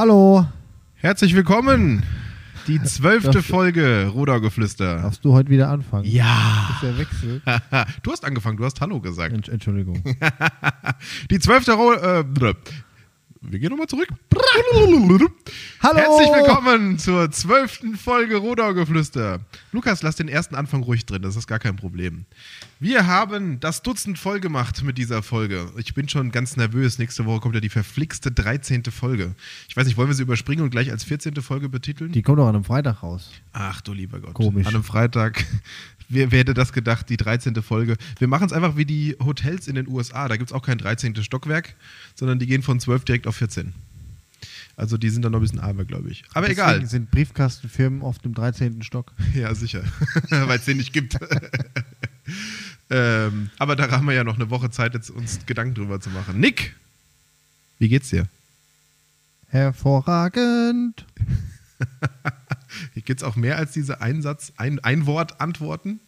Hallo. Herzlich willkommen. Die zwölfte Folge Rudergeflüster. Darfst du heute wieder anfangen? Ja. Das ist der Wechsel. Du hast angefangen, du hast Hallo gesagt. Entsch- Entschuldigung. Die zwölfte äh, Wir gehen nochmal zurück. Hallo. Herzlich willkommen zur zwölften Folge Rodaugeflüster. Lukas, lass den ersten Anfang ruhig drin, das ist gar kein Problem. Wir haben das Dutzend voll gemacht mit dieser Folge. Ich bin schon ganz nervös. Nächste Woche kommt ja die verflixte 13. Folge. Ich weiß nicht, wollen wir sie überspringen und gleich als 14. Folge betiteln? Die kommt doch an einem Freitag raus. Ach du lieber Gott. Komisch. An einem Freitag. Wer, wer hätte das gedacht, die 13. Folge? Wir machen es einfach wie die Hotels in den USA. Da gibt es auch kein 13. Stockwerk, sondern die gehen von 12 direkt auf 14. Also die sind dann noch ein bisschen armer, glaube ich. Aber Deswegen egal. sind Briefkastenfirmen auf dem 13. Stock. Ja, sicher. Weil es den nicht gibt. ähm, aber da haben wir ja noch eine Woche Zeit, jetzt uns Gedanken drüber zu machen. Nick, wie geht's dir? Hervorragend. Hier geht's auch mehr als diese Einsatz, ein, Einwort-Antworten?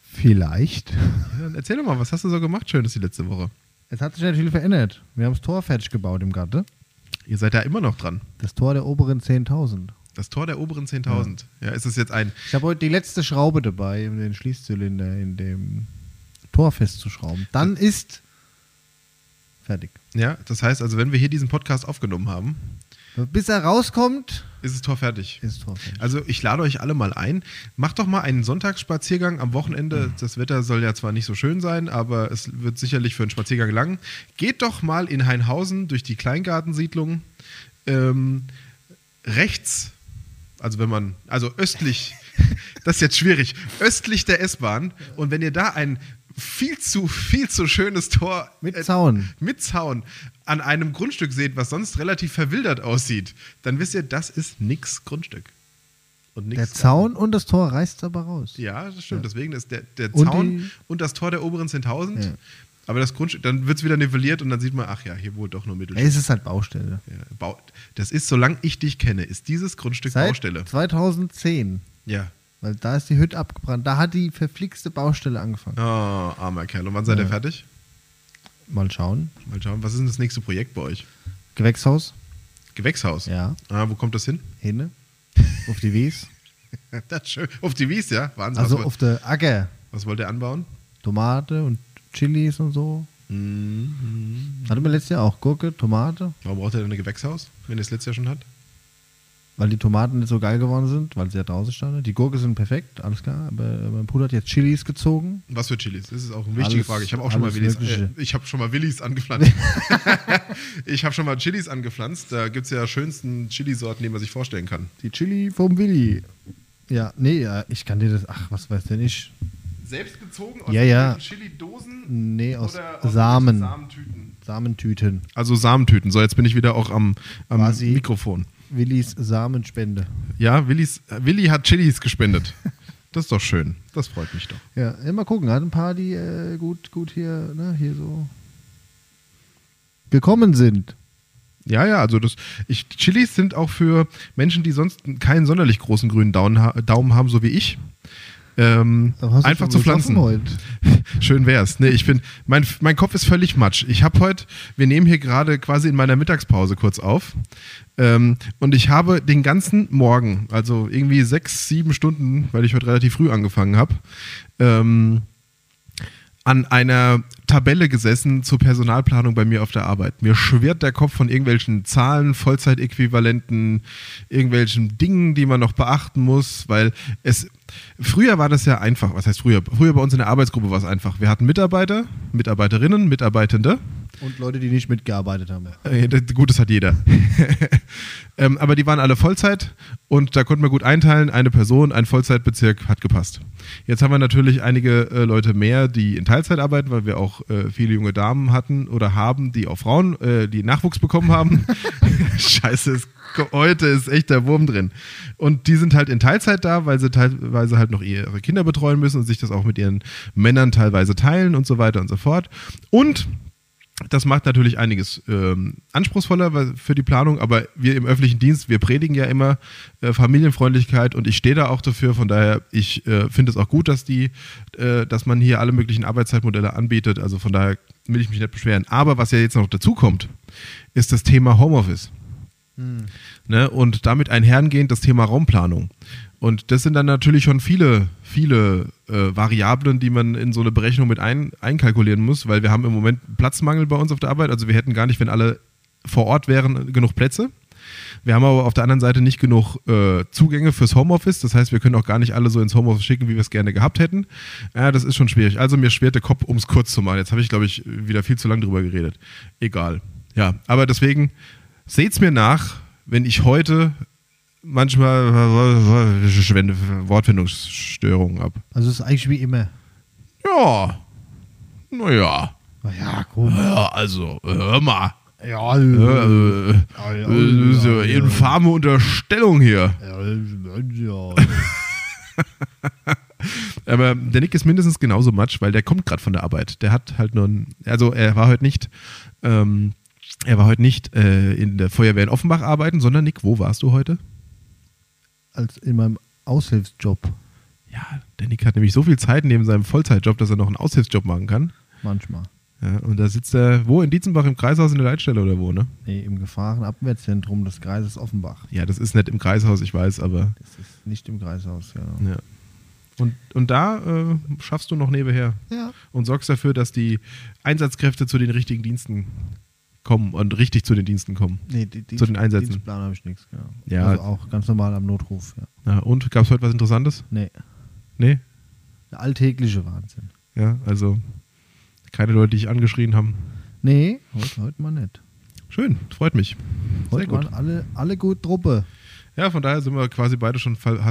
Vielleicht. Ja, dann erzähl doch mal, was hast du so gemacht Schönes die letzte Woche? Es hat sich natürlich verändert. Wir haben das Tor fertig gebaut im Garten. Ihr seid da immer noch dran. Das Tor der oberen 10.000. Das Tor der oberen 10.000. Ja. ist es jetzt ein. Ich habe heute die letzte Schraube dabei, um den Schließzylinder in dem Tor festzuschrauben. Dann ist fertig. Ja, das heißt also, wenn wir hier diesen Podcast aufgenommen haben, Bis er rauskommt, ist das Tor fertig. ist das Tor fertig. Also ich lade euch alle mal ein. Macht doch mal einen Sonntagsspaziergang am Wochenende. Das Wetter soll ja zwar nicht so schön sein, aber es wird sicherlich für einen Spaziergang lang. Geht doch mal in Hainhausen durch die Kleingartensiedlung. Ähm, rechts, also wenn man, also östlich, das ist jetzt schwierig, östlich der S-Bahn. Und wenn ihr da ein viel zu, viel zu schönes Tor Mit äh, Zaun. mit Zaun an einem Grundstück seht, was sonst relativ verwildert aussieht, dann wisst ihr, das ist nix Grundstück. Und nix Der Zaun und das Tor reißt aber raus. Ja, das stimmt. Deswegen ist der, der Und Zaun und das Tor der oberen 10.000. Ja. Aber das Grundstück, dann wird es wieder nivelliert und dann sieht man, ach ja, hier wohl doch nur Mittel. Ey, es ist halt Baustelle. Ja, Bau- das ist, solange ich dich kenne, ist dieses Grundstück Seit Baustelle. 2010. Ja. Weil da ist die Hütte abgebrannt. Da hat die verflixte Baustelle angefangen. Oh, armer Kerl. Und wann seid ihr Ja. fertig? Mal schauen. Mal schauen, was ist denn das nächste Projekt bei euch? Gewächshaus. Gewächshaus. Ja. Ah, wo kommt das hin? Hinne. Auf die Wies. das ist schön. Auf die Wies, ja? Wahnsinn. Also auf der Acker. was wollt ihr anbauen? Tomate und Chilis und so. Mhm. Hatten wir letztes Jahr auch Gurke, Tomate. Warum braucht ihr denn ein Gewächshaus, wenn ihr es letztes Jahr schon habt? Weil die Tomaten nicht so geil geworden sind, weil sie ja draußen standen. Die Gurke sind perfekt, alles klar. Aber mein Bruder hat jetzt Chilis gezogen. Was für Chilis? Das ist auch eine wichtige Alles- Frage. Ich habe auch schon mal Willis, äh, ich habe schon mal Willis angepflanzt. ich habe schon mal Chilis angepflanzt. Da gibt es ja schönsten Chilisorten, die man sich vorstellen kann. Die Chili vom Willi. Ja, nee, ja, ich kann dir das. Ach, was weiß denn ich? Selbst gezogen aus Ja, ja. Chili-Dosen Nee, aus oder aus Samen. Samentüten? Samentüten. Also Samentüten. So, jetzt bin ich wieder auch am, am Mikrofon. Willis Samenspende. Ja, Willis, Willi hat Chilis gespendet. Das ist doch schön. Das freut mich doch. Ja, mal gucken. Hat ein paar, die äh, gut, gut hier, ne, hier so gekommen sind. Ja, ja, also das, ich, Chilis sind auch für Menschen, die sonst keinen sonderlich großen grünen Daumen, Daumen haben, so wie ich. Ähm, einfach zu pflanzen. Schön wär's. Nee, ich bin, mein, mein Kopf ist völlig matsch. Ich habe heute, wir nehmen hier gerade quasi in meiner Mittagspause kurz auf. Ähm, und ich habe den ganzen Morgen, also irgendwie sechs, sieben Stunden, weil ich heute relativ früh angefangen habe, ähm, an einer Tabelle gesessen zur Personalplanung bei mir auf der Arbeit. Mir schwirrt der Kopf von irgendwelchen Zahlen, Vollzeitäquivalenten, irgendwelchen Dingen, die man noch beachten muss, weil es früher war das ja einfach. Was heißt früher? Früher bei uns in der Arbeitsgruppe war es einfach. Wir hatten Mitarbeiter, Mitarbeiterinnen, Mitarbeitende. Und Leute, die nicht mitgearbeitet haben. Äh, Gut, das hat jeder. ähm, aber die waren alle Vollzeit und da konnten wir gut einteilen. Eine Person, ein Vollzeitbezirk hat gepasst. Jetzt haben wir natürlich einige äh, Leute mehr, die in Teilzeit arbeiten, weil wir auch äh, viele junge Damen hatten oder haben, die auch Frauen, äh, die Nachwuchs bekommen haben. Scheiße, es, heute ist echt der Wurm drin. Und die sind halt in Teilzeit da, weil sie teilweise halt noch ihre Kinder betreuen müssen und sich das auch mit ihren Männern teilweise teilen und so weiter und so fort. Und das macht natürlich einiges ähm, anspruchsvoller für die Planung, aber wir im öffentlichen Dienst, wir predigen ja immer äh, Familienfreundlichkeit und ich stehe da auch dafür. Von daher, ich äh, finde es auch gut, dass die, äh, dass man hier alle möglichen Arbeitszeitmodelle anbietet. Also von daher will ich mich nicht beschweren. Aber was ja jetzt noch dazu kommt, ist das Thema Homeoffice. Ne? Und damit einhergehend das Thema Raumplanung. Und das sind dann natürlich schon viele, viele äh, Variablen, die man in so eine Berechnung mit ein, einkalkulieren muss, weil wir haben im Moment Platzmangel bei uns auf der Arbeit. Also wir hätten gar nicht, wenn alle vor Ort wären, genug Plätze. Wir haben aber auf der anderen Seite nicht genug äh, Zugänge fürs Homeoffice. Das heißt, wir können auch gar nicht alle so ins Homeoffice schicken, wie wir es gerne gehabt hätten. Ja, das ist schon schwierig. Also mir schwert der Kopf, um es kurz zu machen. Jetzt habe ich, glaube ich, wieder viel zu lange drüber geredet. Egal. Ja, aber deswegen seht's mir nach, wenn ich heute manchmal Wortfindungsstörungen habe. Also es ist eigentlich wie immer. Ja. Naja. Na ja, komm. Ja, also, hör mal. Ja, Äh, äh, ja, ja, äh, so ja, infame Unterstellung hier. ja. Aber der Nick ist mindestens genauso matsch, weil der kommt gerade von der Arbeit. Der hat halt nur ein, also er war heute nicht, ähm, er war heute nicht äh, in der Feuerwehr in Offenbach arbeiten, sondern Nick, wo warst du heute? Als in meinem Aushilfsjob Ja, der Nick hat nämlich so viel Zeit neben seinem Vollzeitjob, dass er noch einen Aushilfsjob machen kann. manchmal. Ja, und da sitzt er, wo, in Dietzenbach im Kreishaus in der Leitstelle oder wo, ne? Nee, im Gefahrenabwehrzentrum des Kreises Offenbach. Ja, das ist nicht im Kreishaus, ich weiß, aber Das ist nicht im Kreishaus, ja. ja. Und, und da äh, schaffst du noch nebenher Ja. und sorgst dafür, dass die Einsatzkräfte zu den richtigen Diensten kommen und richtig zu den Diensten kommen. Nee, die, die Zu den Einsätzen. Dienstplan habe ich nichts, genau. Ja. Also auch ganz normal am Notruf, ja. Ja, und gab es heute was Interessantes? Nee, Nee? der alltägliche Wahnsinn. Ja, also keine Leute, die dich angeschrien haben. Nee, heute, heute mal nicht. Schön, freut mich. Sehr Heute gut. waren alle, alle gut Truppe. Ja, von daher sind wir quasi beide schon fall,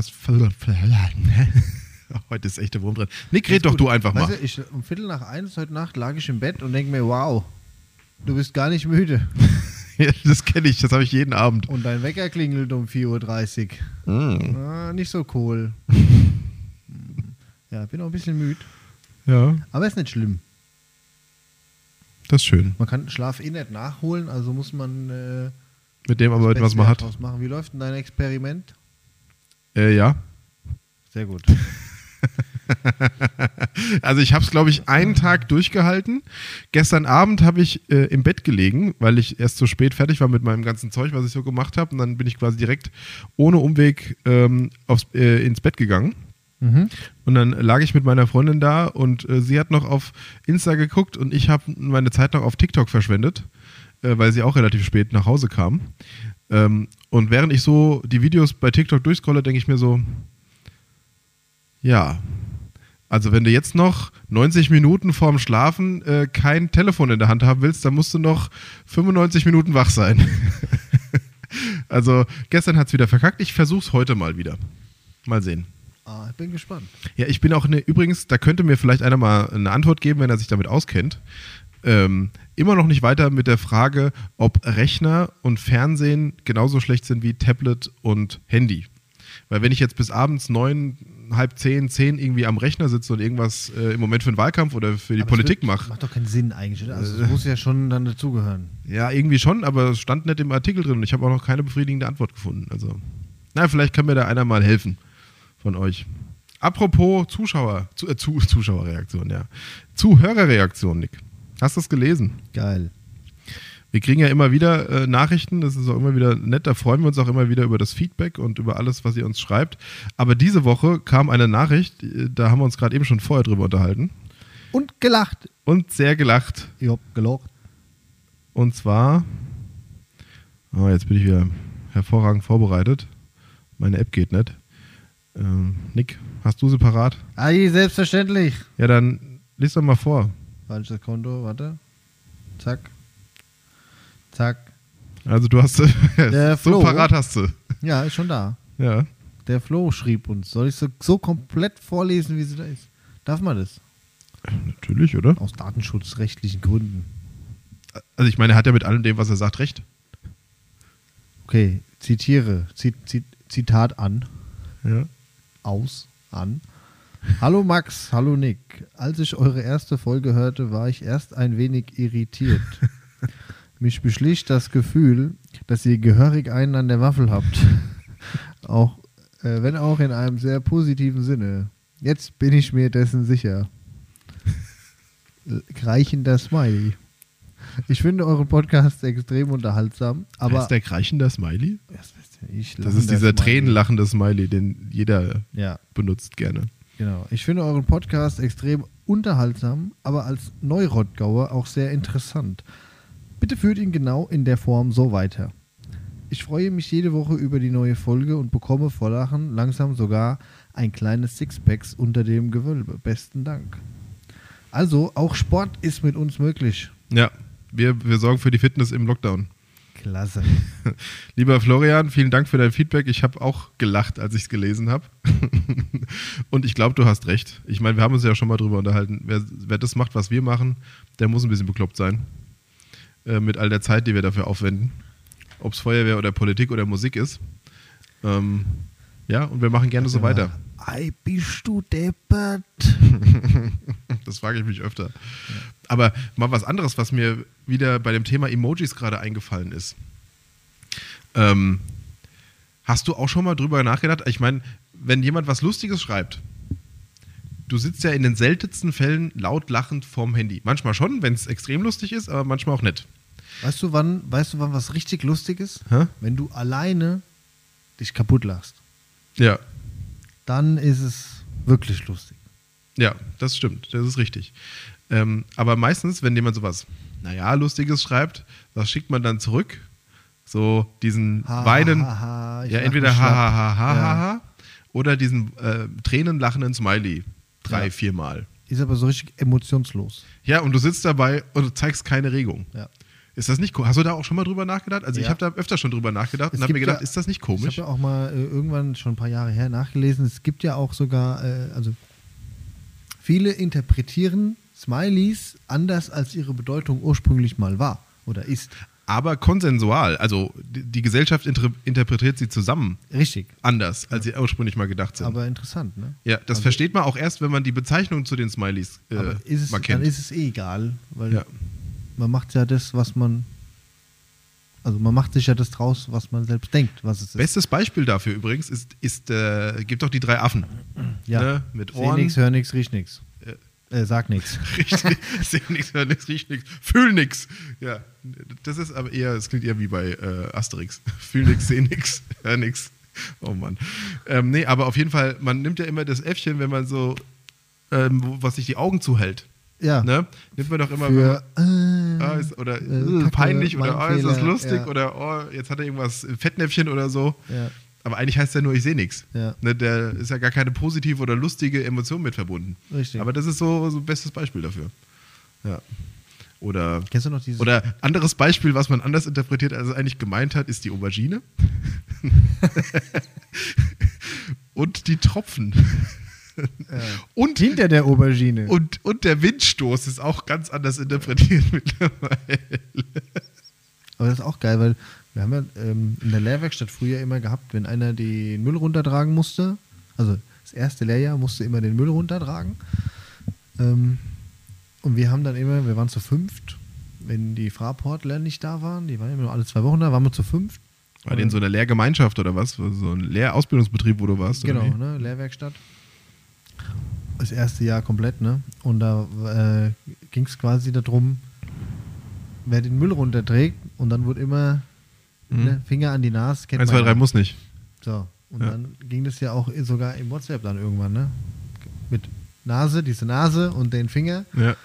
Heute ist echte Wurm drin. Nick, red doch gut. du einfach weißt mal. Du, ich, um Viertel nach eins heute Nacht lag ich im Bett und denke mir, wow, du bist gar nicht müde. Ja, das kenne ich, das habe ich jeden Abend. Und dein Wecker klingelt um 4.30 Uhr. Mm. Ah, nicht so cool. ja, bin auch ein bisschen müde. Ja, Aber ist nicht schlimm. das ist schön. Man kann Schlaf eh nicht nachholen, also muss man äh, Mit dem aber, das was man hat. machen. Wie läuft denn dein Experiment? Äh, ja. Sehr gut. Also ich habe es, glaube ich, einen Tag durchgehalten. Gestern Abend habe ich äh, im Bett gelegen, weil ich erst so spät fertig war mit meinem ganzen Zeug, was ich so gemacht habe. Und dann bin ich quasi direkt ohne Umweg ähm, aufs, äh, ins Bett gegangen. Mhm. Und dann lag ich mit meiner Freundin da und äh, sie hat noch auf Insta geguckt und ich habe meine Zeit noch auf TikTok verschwendet, äh, weil sie auch relativ spät nach Hause kam. Ähm, und während ich so die Videos bei TikTok durchscrolle, denke ich mir so, ja, also wenn du jetzt noch 90 Minuten vorm Schlafen äh, kein Telefon in der Hand haben willst, dann musst du noch 95 Minuten wach sein. also gestern hat es wieder verkackt, ich versuche es heute mal wieder. Mal sehen. Ah, ich bin gespannt. Ja, ich bin auch eine, übrigens, da könnte mir vielleicht einer mal eine Antwort geben, wenn er sich damit auskennt. Ähm, immer noch nicht weiter mit der Frage, ob Rechner und Fernsehen genauso schlecht sind wie Tablet und Handy. Weil wenn ich jetzt bis abends neun, halb zehn, zehn irgendwie am Rechner sitze und irgendwas äh, im Moment für den Wahlkampf oder für die Aber das Politik mache, Macht doch keinen Sinn eigentlich, oder? Also es muss ja schon dann dazugehören. ja, irgendwie schon, aber es stand nicht im Artikel drin und ich habe auch noch keine befriedigende Antwort gefunden. Also, na, vielleicht kann mir da einer mal helfen von euch. Apropos Zuschauer, zu, äh, zu, Zuschauerreaktion, ja. Zuhörerreaktion, Nick. Hast du das gelesen? Geil. Wir kriegen ja immer wieder äh, Nachrichten, das ist auch immer wieder nett, da freuen wir uns auch immer wieder über das Feedback und über alles, was ihr uns schreibt. Aber diese Woche kam eine Nachricht, äh, da haben wir uns gerade eben schon vorher drüber unterhalten Und gelacht. und sehr gelacht. Ich hab gelacht. Und zwar, oh, jetzt bin ich wieder hervorragend vorbereitet. Meine App geht nicht. Ähm, Nick, hast du sie parat? Ei, selbstverständlich. Ja, dann lies doch mal vor. Falsches Konto, warte. Zack. Zack. Also du hast. Der so Flo. parat hast du. Ja, ist schon da. Ja. Der Flo schrieb uns. Soll ich so, so komplett vorlesen, wie sie da ist? Darf man das? Natürlich, oder? Aus datenschutzrechtlichen Gründen. Also ich meine, er hat ja mit allem dem, was er sagt, recht. Okay, zitiere. Zit, zit, Zitat an. Ja. Aus. An. Hallo Max, hallo Nick. Als ich eure erste Folge hörte, war ich erst ein wenig irritiert. Mich beschlich das Gefühl, dass ihr gehörig einen an der Waffel habt. auch, äh, wenn auch in einem sehr positiven Sinne. Jetzt bin ich mir dessen sicher. Reichender Smiley. Ich finde euren Podcast extrem unterhaltsam, aber ist der kreichender Smiley? Ich, Das ist dieser Smiley. tränenlachende Smiley, den jeder Ja, benutzt gerne. genau. Ich finde euren Podcast extrem unterhaltsam, aber als Neurottgauer auch sehr interessant. Bitte führt ihn genau in der Form so weiter. Ich freue mich jede Woche über die neue Folge und bekomme vor Lachen langsam sogar ein kleines Sixpacks unter dem Gewölbe. Besten Dank. Also, auch Sport ist mit uns möglich. Ja, wir, wir sorgen für die Fitness im Lockdown. Klasse. Lieber Florian, vielen Dank für dein Feedback. Ich habe auch gelacht, als ich es gelesen habe. Und ich glaube, du hast recht. Ich meine, wir haben uns ja schon mal drüber unterhalten. Wer, wer das macht, was wir machen, der muss ein bisschen bekloppt sein. Äh, mit all der Zeit, die wir dafür aufwenden. Ob es Feuerwehr oder Politik oder Musik ist. Ähm, ja, und wir machen gerne so weiter. Ei, bist du deppert? Das frage ich mich öfter. Aber mal was anderes, was mir wieder bei dem Thema Emojis gerade eingefallen ist. Ähm, hast du auch schon mal drüber nachgedacht? Ich meine, wenn jemand was Lustiges schreibt, du sitzt ja in den seltensten Fällen laut lachend vorm Handy. Manchmal schon, wenn es extrem lustig ist, aber manchmal auch nicht. Weißt du, wann, weißt du, wann was richtig lustig ist? Hä? Wenn du alleine dich kaputt lachst. Ja, Dann ist es wirklich lustig. ja, das stimmt, das ist richtig. Ähm, aber meistens, wenn jemand sowas, naja, Lustiges schreibt, was schickt man dann zurück? So diesen Ha, Weinen. ha, ha, ja, entweder ha, ha, ha, ha, Ja. ha, oder diesen äh, tränenlachenden Smiley. Drei, Ja. viermal. Ist aber so richtig emotionslos. Ja, und du sitzt dabei und du zeigst keine Regung. Ja. Ist das nicht komisch? Hast du da auch schon mal drüber nachgedacht? Also ich Ja. habe da öfter schon drüber nachgedacht Es und habe mir gedacht, ja- ist das nicht Ich habe komisch? ja auch mal äh, irgendwann schon ein paar Jahre her nachgelesen. Es gibt ja auch sogar, äh, also viele interpretieren Smileys anders, als ihre Bedeutung ursprünglich mal war oder ist. Aber konsensual. Also die, die Gesellschaft inter interpretiert sie zusammen Richtig. anders, als sie ursprünglich mal gedacht sind. Aber interessant, ne? ja, das also- versteht man auch erst, wenn man die Bezeichnung zu den Smileys äh, Aber ist es, mal dann kennt. ist es eh egal, weil Ja. Man macht ja das, was man. Also man macht sich ja das draus, was man selbst denkt, was es ist. Bestes Beispiel dafür übrigens ist, ist äh, gibt doch die drei Affen. ja. ne, mit Seh Ohren. nix, hör nix, riech nix. Äh, Äh, sag nix. Richtig. Seh nix, hör nix, riech nix, fühl nix. Ja, das ist aber eher, es klingt eher wie bei äh, Asterix. Fühl nix, seh nix, hör nix. Oh Mann. Ähm, nee, aber auf jeden Fall, man nimmt ja immer das Äffchen, wenn man so, ähm, was sich die Augen zuhält. Ja. Ne? Nimmt man doch immer, wenn Für, äh, ah, ist, oder äh, äh, Kacke, peinlich oder oh, ist das lustig ja. oder oh, jetzt hat er irgendwas Fettnäpfchen oder so. Ja. Aber eigentlich heißt er nur, ich sehe nichts. Ja. Ne, der ist ja gar keine positive oder lustige Emotion mit verbunden. Richtig. Aber das ist so, so ein bestes Beispiel dafür. Ja. Oder, Kennst du noch dieses? oder anderes Beispiel, was man anders interpretiert, als es eigentlich gemeint hat, ist die Aubergine. und die Tropfen. Und, hinter der Aubergine. und, und der Windstoß ist auch ganz anders interpretiert mittlerweile. Aber das ist auch geil, weil wir haben ja ähm, in der Lehrwerkstatt früher immer gehabt, wenn einer den Müll runtertragen musste, also das erste Lehrjahr musste immer den Müll runtertragen. Ähm, und wir haben dann immer, wir waren zu fünft, wenn die Frapportler nicht da waren, die waren immer nur alle zwei Wochen da, waren wir zu fünft. War denn so eine Lehrgemeinschaft oder was? So ein Lehrausbildungsbetrieb, wo du warst? Genau, ne, Lehrwerkstatt. Das erste Jahr komplett, ne? Und da äh, ging es quasi darum, wer den Müll runterträgt und dann wurde immer Mhm. ne, Finger an die Nase. kennt 1, man 2, 3 ja. muss nicht. So, und Ja. dann ging das ja auch sogar im WhatsApp dann irgendwann, ne? Mit Nase, diese Nase und den Finger. Ja.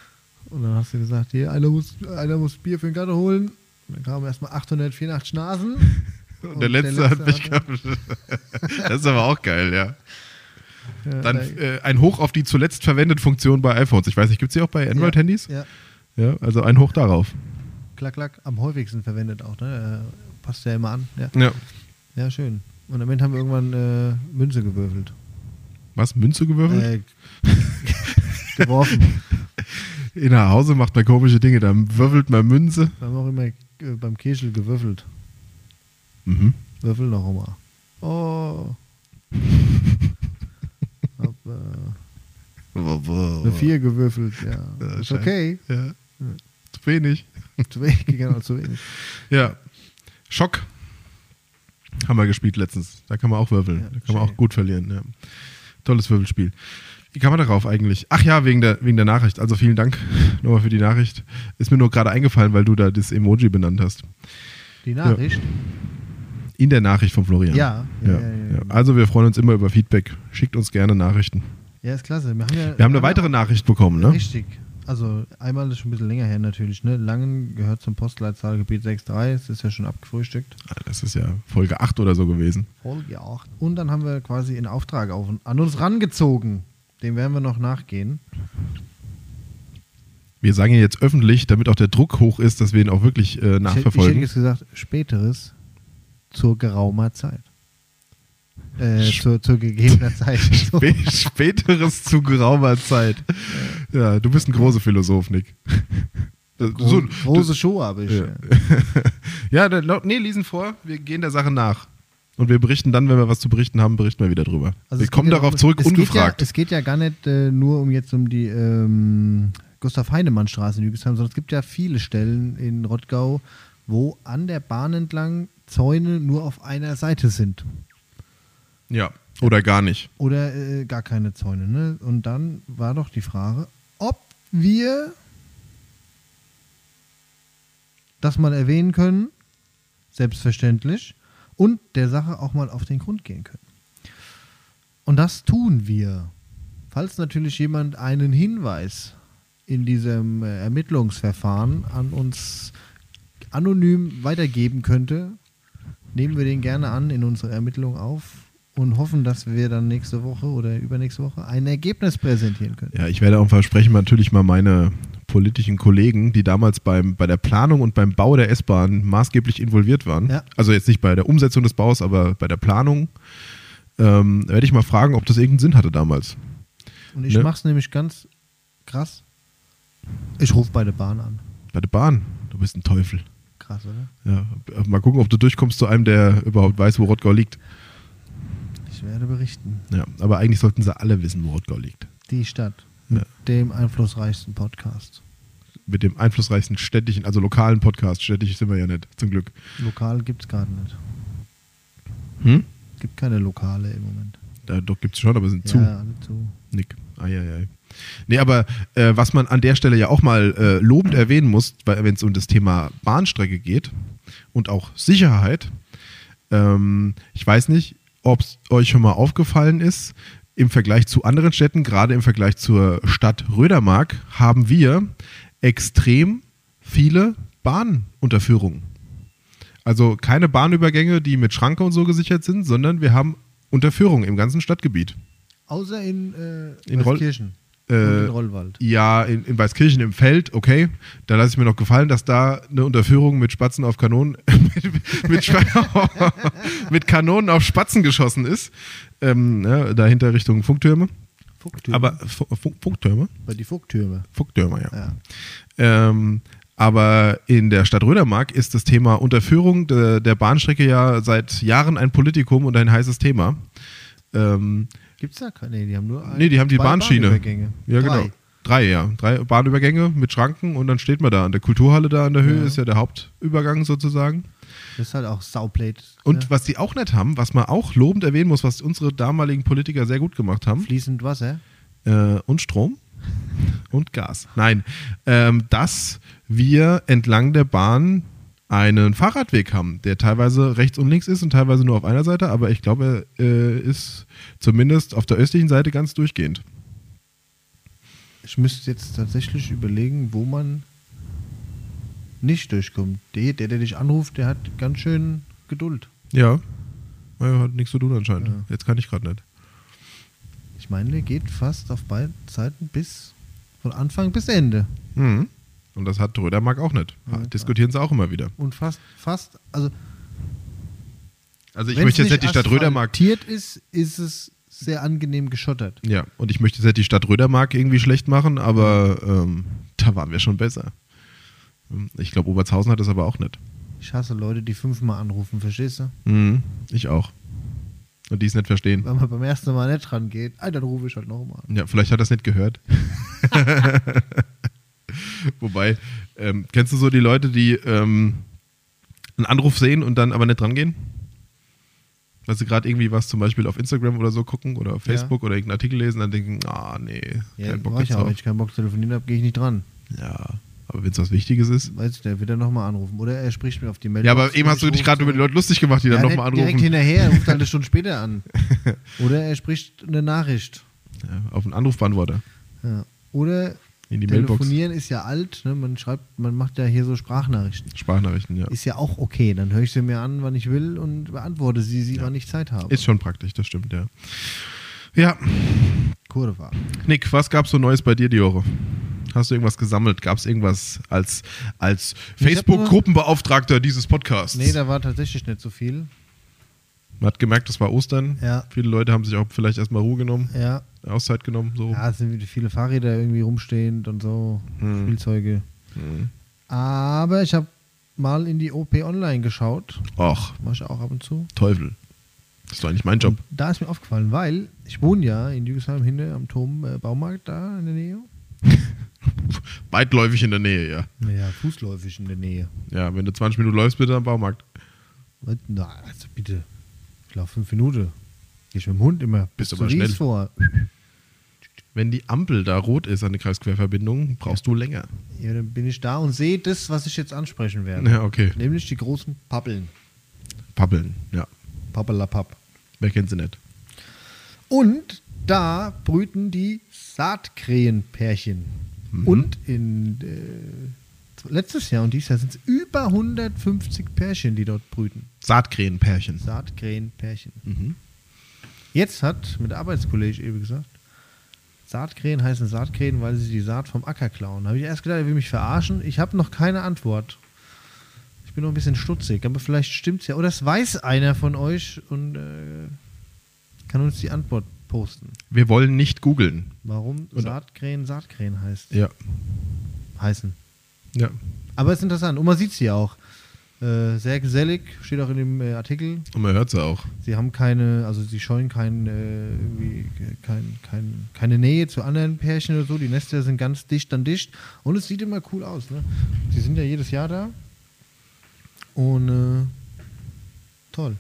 Und dann hast du gesagt, hier, einer muss, einer muss Bier für den Gatte holen. Und dann kamen erstmal 884 Nasen. Und der letzte, hat mich gehabt. Das ist aber auch geil, ja. Ja, Dann da- äh, ein Hoch auf die zuletzt verwendete Funktion bei iPhones. Ich weiß nicht, gibt es die auch bei Android-Handys? Ja, Ja. also ein Hoch darauf. klack, klack, am häufigsten verwendet auch, ne? Äh, passt ja immer an. Ja, Ja. ja schön. Und am Ende haben wir irgendwann äh, Münze gewürfelt. Was? Münze gewürfelt? Äh, geworfen. In der Hause macht man komische Dinge. Dann würfelt man Münze. Wir haben auch immer äh, beim Keschel gewürfelt. Mhm. Würfel noch einmal. Oh. Hab, äh, eine 4 gewürfelt, ja. Ja, ist okay. Ja. Zu wenig. Zu wenig, genau, zu wenig. Ja. Schock. Haben wir gespielt letztens. Da kann man auch würfeln. Ja, da kann man auch gut verlieren. Ja. Tolles Würfelspiel. Wie kam man darauf eigentlich? Ach ja, wegen der, wegen der Nachricht. Also vielen Dank nochmal für die Nachricht. Ist mir nur gerade eingefallen, weil du da das Emoji benannt hast. Die Nachricht? In der Nachricht von Florian. Ja. Ja, ja, ja, ja. Also wir freuen uns immer über Feedback. Schickt uns gerne Nachrichten. Ja, ist klasse. Wir haben, ja, Wir haben eine weitere Nachricht bekommen, ne? Richtig. Also einmal ist schon ein bisschen länger her natürlich. Ne? Langen gehört zum Postleitzahlgebiet 6.3. Es ist ja schon abgefrühstückt. Das ist ja Folge 8 oder so gewesen. Folge 8. Und dann haben wir quasi einen Auftrag auf, an uns rangezogen. Dem werden wir noch nachgehen. Wir sagen ja jetzt öffentlich, damit auch der Druck hoch ist, dass wir ihn auch wirklich äh, Ich hätte, ich hätte nachverfolgen. jetzt gesagt, späteres zur geraumer Zeit. Äh, zur, zur gegebener Zeit. So. Spä Späteres zu geraumer Zeit. Ja, du bist ein großer Philosoph, Nick. Gro so- große Show habe ich. Ja. Ja. dann, nee, lesen vor. Wir gehen der Sache nach. Und wir berichten dann, wenn wir was zu berichten haben, berichten wir wieder drüber. Also wir kommen ja darauf zurück, es ungefragt. Geht ja, es geht ja gar nicht äh, nur um jetzt um die ähm, Gustav-Heinemann-Straße in Jügesheim, sondern es gibt ja viele Stellen in Rottgau, wo an der Bahn entlang Zäune nur auf einer Seite sind. Ja, oder gar nicht. Oder äh, gar keine Zäune. Ne? Und dann war doch die Frage, ob wir das mal erwähnen können, selbstverständlich, und der Sache auch mal auf den Grund gehen können. Und das tun wir. Falls natürlich jemand einen Hinweis in diesem äh, Ermittlungsverfahren an uns anonym weitergeben könnte, nehmen wir den gerne an in unsere Ermittlung auf und hoffen, dass wir dann nächste Woche oder übernächste Woche ein Ergebnis präsentieren können. Ja, ich werde auch versprechen, natürlich mal meine politischen Kollegen, die damals beim, bei der Planung und beim Bau der S-Bahn maßgeblich involviert waren. Ja. Also jetzt nicht bei der Umsetzung des Baus, aber bei der Planung. Ähm, werde ich mal fragen, ob das irgendeinen Sinn hatte damals. Und ich Ne? mache es nämlich ganz krass. Ich rufe bei der Bahn an. Bei der Bahn. Du bist ein Teufel. Krass, oder? Ja, mal gucken, ob du durchkommst zu einem, der überhaupt weiß, wo Rottgau liegt. Ich werde berichten. Ja, aber eigentlich sollten sie alle wissen, wo Rottgau liegt. Die Stadt mit Ja. dem einflussreichsten Podcast. Mit dem einflussreichsten städtischen, also lokalen Podcast. Städtisch sind wir ja nicht, zum Glück. Lokal gibt es gerade nicht. Hm? Gibt keine Lokale im Moment. Da, doch gibt es schon, aber sind zu. Ja, alle zu. Nick. Eieiei. Nee, aber äh, was man an der Stelle ja auch mal äh, lobend erwähnen muss, wenn es um das Thema Bahnstrecke geht und auch Sicherheit, ähm, ich weiß nicht, ob es euch schon mal aufgefallen ist, im Vergleich zu anderen Städten, gerade im Vergleich zur Stadt Rödermark, haben wir extrem viele Bahnunterführungen. Also keine Bahnübergänge, die mit Schranke und so gesichert sind, sondern wir haben Unterführungen im ganzen Stadtgebiet. Außer in, äh, In Roll- Weißkirchen Äh, in Rollwald. Ja, in, in Weißkirchen im Feld, okay. Da lasse ich mir noch gefallen, dass da eine Unterführung mit Spatzen auf Kanonen, mit, mit, mit Kanonen auf Spatzen geschossen ist. Ähm, ne, dahinter Richtung Funktürme. Funktürme. Aber Fu- Funk, Funktürme? bei die Funktürme. Funktürme, ja. Ja. Ähm, aber in der Stadt Rödermark ist das Thema Unterführung der, der Bahnstrecke ja seit Jahren ein Politikum und ein heißes Thema. Ähm, Gibt's da keine? Nee, die haben nur ein, Nee, die haben die Bahnschiene. Bahnübergänge. Ja, Drei. genau. Drei, ja. Drei Bahnübergänge mit Schranken und dann steht man da. An der Kulturhalle da an der Höhe Ja. ist ja der Hauptübergang sozusagen. Das ist halt auch Sauplate. Und ja. was die auch nicht haben, was man auch lobend erwähnen muss, was unsere damaligen Politiker sehr gut gemacht haben, fließend Wasser. äh, und Strom und Gas. Nein, ähm, dass wir entlang der Bahn einen Fahrradweg haben, der teilweise rechts und links ist und teilweise nur auf einer Seite, aber ich glaube, er äh, ist zumindest auf der östlichen Seite ganz durchgehend. Ich müsste jetzt tatsächlich überlegen, wo man nicht durchkommt. Der, der, der dich anruft, der hat ganz schön Geduld. Ja. ja hat nichts zu tun anscheinend. Ja. Jetzt kann ich gerade nicht. Ich meine, der geht fast auf beiden Seiten bis von Anfang bis Ende. Mhm. Und das hat Rödermark auch nicht. Ja, Diskutieren sie auch immer wieder. Und fast, fast, also Also ich möchte jetzt nicht die Stadt Rödermark. asphaltiert ist, ist es sehr angenehm geschottert. Ja, und ich möchte jetzt nicht die Stadt Rödermark irgendwie schlecht machen, aber ähm, da waren wir schon besser. Ich glaube, Obertshausen hat das aber auch nicht. Ich hasse Leute, die fünfmal anrufen, verstehst du? Mhm. Ich auch. Und die es nicht verstehen. Wenn man beim ersten Mal nicht dran geht, ah, dann rufe ich halt nochmal. Ja, vielleicht hat er es nicht gehört. Wobei, ähm, kennst du so die Leute, die ähm, einen Anruf sehen und dann aber nicht dran gehen? Weil sie gerade irgendwie was zum Beispiel auf Instagram oder so gucken oder auf Ja. Facebook oder irgendeinen Artikel lesen, dann denken, ah nee, Ja, kein Bock ich auch. Wenn drauf. ich keinen Bock zu telefonieren habe, gehe ich nicht dran. Ja, aber wenn es was Wichtiges ist. Weiß ich, der wird dann nochmal anrufen. Oder er spricht mir auf die Meldung. Ja, aber eben hast du dich gerade über die Leute lustig gemacht, die dann ja, nochmal nicht direkt anrufen. hinterher, er ruft halt eine Stunde später an. Oder er spricht eine Nachricht. Ja, auf einen Anrufbeantworter. Ja. Oder In die Mailbox. telefonieren ist ja alt, ne? man schreibt, man macht ja hier so Sprachnachrichten. Sprachnachrichten, ja. Ist ja auch okay. Dann höre ich sie mir an, wann ich will und beantworte sie, sie wann ich Zeit habe. Ist schon praktisch, das stimmt, ja. Ja, Kurva. Nick, was gab's so Neues bei dir die Woche? Hast du irgendwas gesammelt? Gab es irgendwas als, als Facebook-Gruppenbeauftragter dieses Podcasts? Nee, da war tatsächlich nicht so viel. Man hat gemerkt, das war Ostern. Ja. Viele Leute haben sich auch vielleicht erstmal Ruhe genommen, Ja, Auszeit genommen. So. ja es sind wieder viele Fahrräder irgendwie rumstehend und so, Hm. Spielzeuge. Hm. Aber ich habe mal in die OP Online geschaut. Ach, Mach ich auch ab und zu. Teufel. Das ist doch eigentlich mein Job. Da ist mir aufgefallen, weil ich wohne ja in Jügesheim hinter am Turm äh, Baumarkt da in der Nähe. Weitläufig in der Nähe, ja. Naja, fußläufig in der Nähe. Ja, wenn du 20 Minuten läufst, bitte am Baumarkt. Na, also bitte. Ich laufe fünf Minuten. Geh ich mit dem Hund immer Bist bis aber schnell. vor. Wenn die Ampel da rot ist an der Kreisquerverbindung, brauchst du länger. Ja, dann bin ich da und sehe das, was ich jetzt ansprechen werde. Ja, okay. Nämlich die großen Pappeln. Pappeln, ja. Pappelapapp. Wer kennt sie nicht? Und da brüten die Saatkrähenpärchen. Mhm. Und in äh, letztes Jahr und dieses Jahr sind es über 150 Pärchen, die dort brüten. Saatkrähenpärchen. Saatkrähenpärchen. Mhm. Jetzt hat mit der Arbeitskollege eben gesagt, Saatkrähen heißen Saatkrähen, weil sie die Saat vom Acker klauen. Da habe ich erst gedacht, er will mich verarschen. Ich habe noch keine Antwort. Ich bin noch ein bisschen stutzig, aber vielleicht stimmt es ja. Oder es weiß einer von euch und äh, kann uns die Antwort posten. Wir wollen nicht googeln. Warum Und- Saatkrähen Saatkrähen heißt, Ja. heißen. Ja. Aber es ist interessant. Und man sieht sie ja auch. Äh, sehr gesellig, steht auch in dem äh, Artikel. Und man hört sie auch. Sie haben keine, also sie scheuen kein, äh, kein, kein, keine Nähe zu anderen Pärchen oder so. Die Nester sind ganz dicht an dicht und es sieht immer cool aus. Ne? Sie sind ja jedes Jahr da und äh, toll.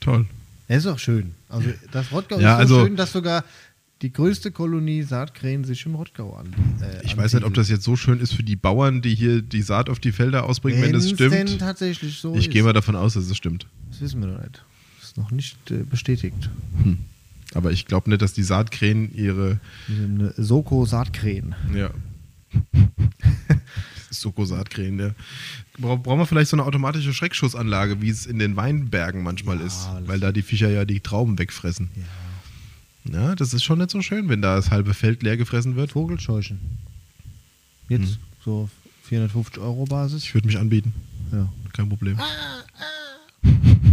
Toll. Es ist auch schön. Also das Rottgau Ja, ist so also- schön, dass sogar die größte Kolonie Saatkrähen sich im Rottgau an. Äh, Ich weiß nicht, ob das jetzt so schön ist für die Bauern, die hier die Saat auf die Felder ausbringen, wenn das Wenn's denn stimmt. tatsächlich so Ich gehe mal davon aus, dass es stimmt. Das wissen wir noch nicht. Das ist noch nicht äh, bestätigt. Hm. Aber ich glaube nicht, dass die Saatkrähen ihre. Soko-Saatkrähen. Ja. Soko-Saatkrähen, ja. Bra brauchen wir vielleicht so eine automatische Schreckschussanlage, wie es in den Weinbergen manchmal Ja, ist, weil da die Viecher ja die Trauben wegfressen. Ja. Ja, das ist schon nicht so schön, wenn da das halbe Feld leer gefressen wird. Vogelscheuchen. Jetzt Hm. so auf 450 Euro Basis. Ich würde mich anbieten. Ja. Kein Problem.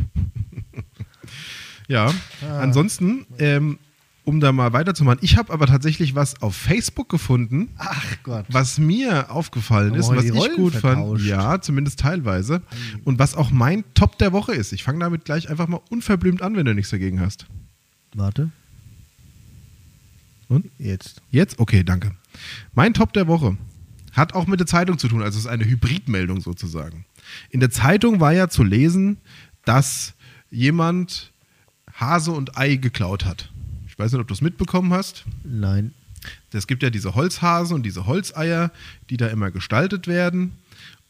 ja, Ah. ansonsten, ähm, um da mal weiterzumachen, ich habe aber tatsächlich was auf Facebook gefunden, Ach Gott. was mir aufgefallen ist, was ich Rollen gut vertauscht? fand. Ja, zumindest teilweise. Und was auch mein Top der Woche ist. Ich fange damit gleich einfach mal unverblümt an, wenn du nichts dagegen hast. Warte. Und? Jetzt. Jetzt? Okay, danke. Mein Top der Woche hat auch mit der Zeitung zu tun, also es ist eine Hybridmeldung sozusagen. In der Zeitung war ja zu lesen, dass jemand Hase und Ei geklaut hat. Ich weiß nicht, ob du es mitbekommen hast. Nein. Es gibt ja diese Holzhasen und diese Holzeier, die da immer gestaltet werden.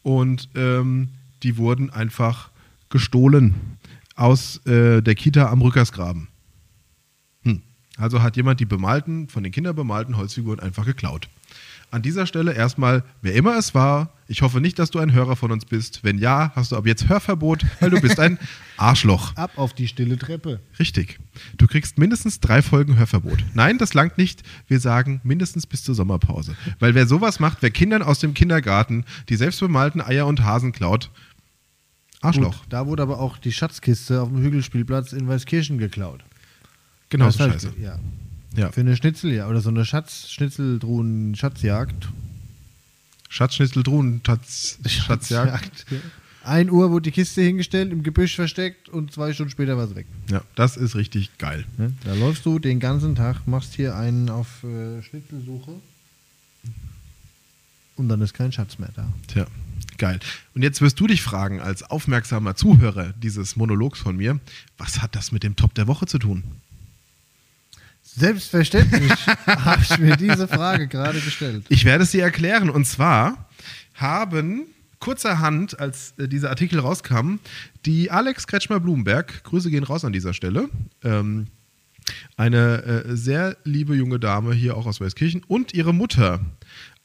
Und ähm, die wurden einfach gestohlen aus äh, der Kita am Rückersgraben. Also hat jemand die bemalten, von den Kindern bemalten Holzfiguren einfach geklaut. An dieser Stelle erstmal, wer immer es war, ich hoffe nicht, dass du ein Hörer von uns bist. Wenn ja, hast du ab jetzt Hörverbot, weil du bist ein Arschloch. Ab auf die stille Treppe. Richtig. Du kriegst mindestens drei Folgen Hörverbot. Nein, das langt nicht. Wir sagen mindestens bis zur Sommerpause. Weil wer sowas macht, wer Kindern aus dem Kindergarten die selbstbemalten Eier und Hasen klaut, Arschloch. Gut, da wurde aber auch die Schatzkiste auf dem Hügelspielplatz in Weißkirchen geklaut. Genau Das so heißt, scheiße. Ja. Ja. Für eine Schnitzel, ja. Oder so eine Schatz, Schnitzeldruhen, Schatzjagd. Schatzschnitzeldruhen, Schatz, Schatzjagd. ja. Ein Uhr wurde die Kiste hingestellt, im Gebüsch versteckt und zwei Stunden später war es weg. Ja, das ist richtig geil. Ne? Da läufst du den ganzen Tag, machst hier einen auf äh, Schnitzelsuche und dann ist kein Schatz mehr da. Tja, geil. Und jetzt wirst du dich fragen, als aufmerksamer Zuhörer dieses Monologs von mir, was hat das mit dem Top der Woche zu tun? Selbstverständlich habe ich mir diese Frage gerade gestellt. Ich werde es dir erklären. Und zwar haben kurzerhand, als äh, dieser Artikel rauskam, die Alex Kretschmer-Blumenberg, Grüße gehen raus an dieser Stelle, ähm, eine äh, sehr liebe junge Dame hier auch aus Weißkirchen und ihre Mutter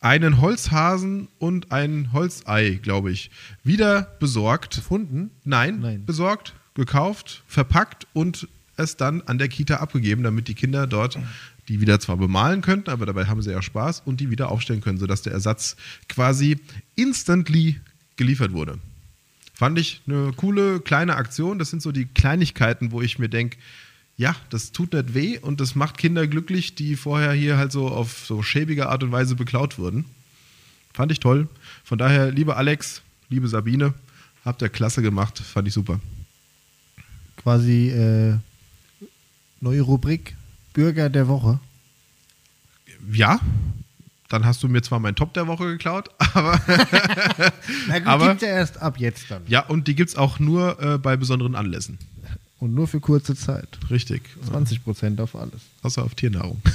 einen Holzhasen und ein Holzei, glaube ich, wieder besorgt. Gefunden? Nein, Nein. besorgt, gekauft, verpackt und es dann an der Kita abgegeben, damit die Kinder dort die wieder zwar bemalen könnten, aber dabei haben sie ja Spaß und die wieder aufstellen können, sodass der Ersatz quasi instantly geliefert wurde. Fand ich eine coole kleine Aktion. Das sind so die Kleinigkeiten, wo ich mir denke, ja, das tut nicht weh und das macht Kinder glücklich, die vorher hier halt so auf so schäbige Art und Weise beklaut wurden. Fand ich toll. Von daher, liebe Alex, liebe Sabine, habt ihr klasse gemacht. Fand ich super. Quasi äh, neue Rubrik Bürger der Woche. Ja, dann hast du mir zwar meinen Top der Woche geklaut, aber Na gut, Aber- gibt ja erst ab jetzt dann. ja, und die gibt es auch nur äh, bei besonderen Anlässen. Und nur für kurze Zeit. Richtig. 20 Prozent auf alles. Außer auf Tiernahrung.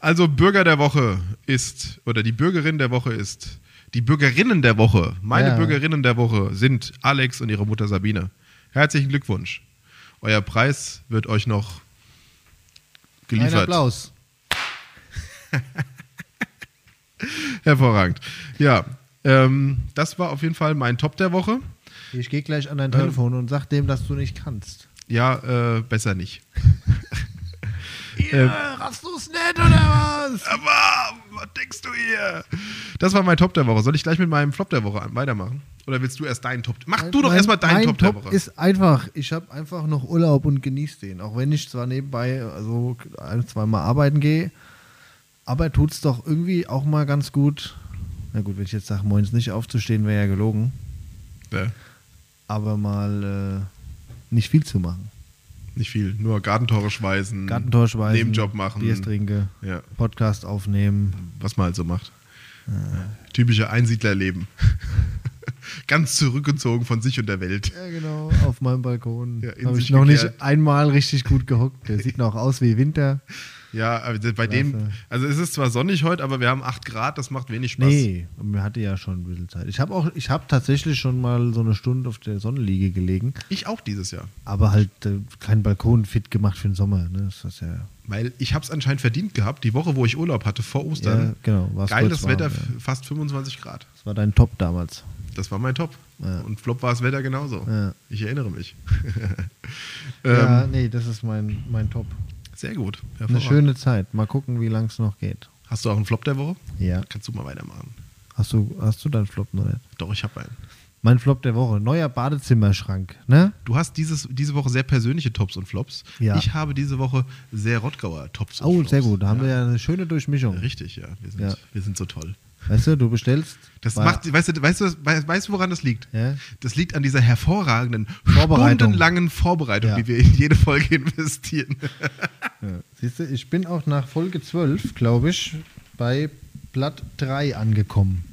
Also Bürger der Woche ist, oder die Bürgerin der Woche ist, die Bürgerinnen der Woche, meine Ja. Bürgerinnen der Woche sind Alex und ihre Mutter Sabine. Herzlichen Glückwunsch. Euer Preis wird euch noch Ein geliefert. Applaus. Hervorragend. Ja, ähm, das war auf jeden Fall mein Top der Woche. Ich gehe gleich an dein Ähm. Telefon und sag dem, dass du nicht kannst. Ja, äh, besser nicht. Ihr, hast du's nicht oder was? Aber, was denkst du hier? Das war mein Top der Woche. Soll ich gleich mit meinem Flop der Woche an- weitermachen? Oder willst du erst deinen Top? Mach du doch Mein- erstmal deinen mein Top der Woche. ist einfach, ich habe einfach noch Urlaub und genieße den. Auch wenn ich zwar nebenbei also ein, zweimal arbeiten gehe, aber tut's doch irgendwie auch mal ganz gut. Na gut, wenn ich jetzt sage, morgens nicht aufzustehen, wäre ja gelogen. Ja, Aber mal äh, nicht viel zu machen. Nicht viel. Nur Gartentore schweißen. Gartentor schweißen, Nebenjob machen. Bier trinke, Ja, Podcast aufnehmen. was man halt so macht. Typische Einsiedlerleben. Ganz zurückgezogen von sich und der Welt. Ja, genau, auf meinem Balkon. Ja, habe ich noch gekehrt. nicht einmal richtig gut gehockt. Der sieht noch aus wie Winter. Ja, aber bei dem, also es ist zwar sonnig heute, aber wir haben 8 Grad, das macht wenig Spaß. Nee, mir hatte ja schon ein bisschen Zeit. Ich habe auch, ich habe tatsächlich schon mal so eine Stunde auf der Sonnenliege gelegen, Ich auch dieses Jahr. aber halt äh, keinen Balkon fit gemacht für den Sommer. Ne? Das ist ja, Weil ich habe es anscheinend verdient gehabt, die Woche, wo ich Urlaub hatte, vor ja Ostern. genau. war's Geiles warm, Wetter, Ja. fast 25 Grad. Das war dein Top damals. Das war mein Top. Ja. Und Flop war das Wetter genauso. Ja. Ich erinnere mich. ja, ähm, nee, das ist mein, mein Top. Sehr gut. Eine schöne Zeit. Mal gucken, wie lang es noch geht. Hast du auch einen Flop der Woche? Ja. Kannst du mal weitermachen. Hast du, hast du deinen Flop noch nicht? Doch, ich habe einen. Mein Flop der Woche. Neuer Badezimmerschrank. Ne? Du hast dieses, diese Woche sehr persönliche Tops und Flops. Ja. Ich habe diese Woche sehr Rottgauer Tops und Oh, Flops. sehr gut. Da haben wir ja eine schöne Durchmischung. Richtig, ja. Wir sind, Ja. Wir sind so toll. Weißt du, du bestellst. Das macht, weißt du, weißt du, weißt, weißt du, woran das liegt? Ja. Das liegt an dieser hervorragenden, Vorbereitung. stundenlangen Vorbereitung, Ja. die wir in jede Folge investieren. Ja. Siehst du, ich bin auch nach Folge 12, glaube ich, bei Blatt 3 angekommen.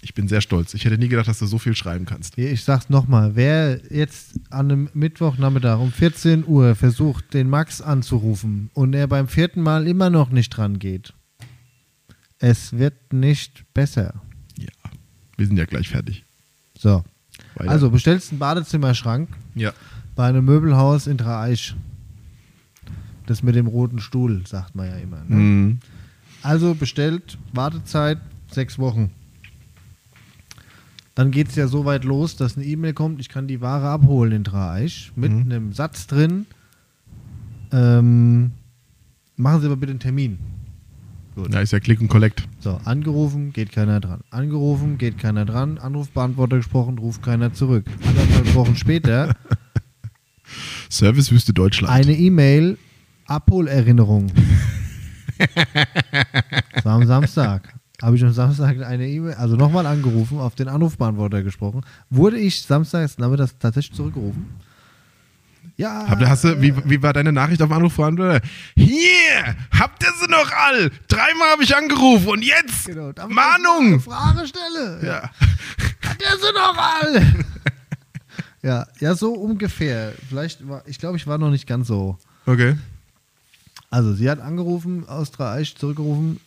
Ich bin sehr stolz. Ich hätte nie gedacht, dass du so viel schreiben kannst. Ich sag's nochmal, wer jetzt an einem Mittwochnachmittag um 14 Uhr versucht, den Max anzurufen und er beim vierten Mal immer noch nicht dran geht, es wird nicht besser. Ja. Wir sind ja gleich fertig. So. Weiter. Also bestellst einen Badezimmerschrank Ja. bei einem Möbelhaus in Dreieich. Das mit dem roten Stuhl, sagt man ja immer. Ne? Mhm. Also bestellt, Wartezeit sechs Wochen. Dann geht es ja so weit los, dass eine E-Mail kommt, ich kann die Ware abholen in Dreieich mit Mhm. einem Satz drin. Ähm, machen Sie aber bitte einen Termin. Gut. Da ist ja Click und Collect. So, angerufen, geht keiner dran. Angerufen, geht keiner dran. Anrufbeantworter gesprochen, ruft keiner zurück. Anderthalb Wochen später Servicewüste Deutschland. eine E-Mail, Abholerinnerung. das war am Samstag. Habe ich am Samstag eine E-Mail, also nochmal angerufen, auf den Anrufbeantworter gesprochen. Wurde ich samstags nachmittags tatsächlich zurückgerufen? Ja. Habt ihr, hast du, wie, wie war deine Nachricht auf Anruf Anrufbeantworter? Hier! Habt ihr sie noch all? Dreimal habe ich angerufen und jetzt! Genau, Mahnung! Frage stelle. Ja. Hat er sie noch all? ja, ja, so ungefähr. Vielleicht war, ich glaube, ich war noch nicht ganz so. Okay. Also, sie hat angerufen, aus Dreieich zurückgerufen.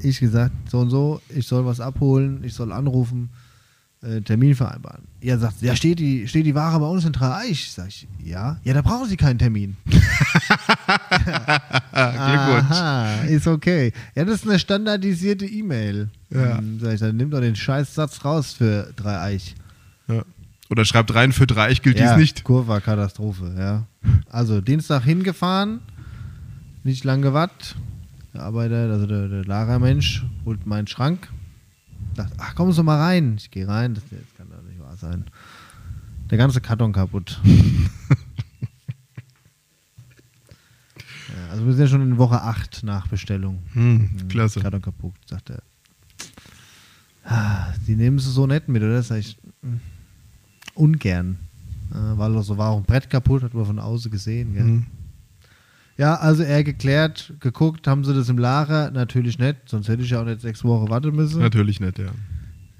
Ich gesagt, so und so, ich soll was abholen, ich soll anrufen, äh, Termin vereinbaren. Er sagt, ja, steht die, steht die Ware bei uns in Dreieich? Sag ich, ja. Ja, da brauchen Sie keinen Termin. Glückwunsch. Ist okay. Ja, das ist eine standardisierte E-Mail. Ja. Hm, Sag ich, dann nimm doch den Scheißsatz raus für Dreieich. Ja. Oder schreibt rein, für Dreieich gilt ja, dies nicht. Kurva Katastrophe, ja. Also Dienstag hingefahren, nicht lang gewartet. Der Arbeiter, also der, der Lagermensch, holt meinen Schrank. Dachte, ach, kommen Sie mal rein. Ich gehe rein, das, das kann doch nicht wahr sein. Der ganze Karton kaputt. ja, also wir sind ja schon in Woche 8 nach Bestellung. Hm, klasse. Karton kaputt, sagt er. Ah, Die nehmen sie so nett mit, oder? Sag ich, mm, ungern. Äh, weil so war auch ein Brett kaputt, hat man von außen gesehen. Gell? Hm. Ja, also er geklärt, geguckt, haben sie das im Lager? Natürlich nicht, sonst hätte ich ja auch nicht sechs Wochen warten müssen. Natürlich nicht, ja.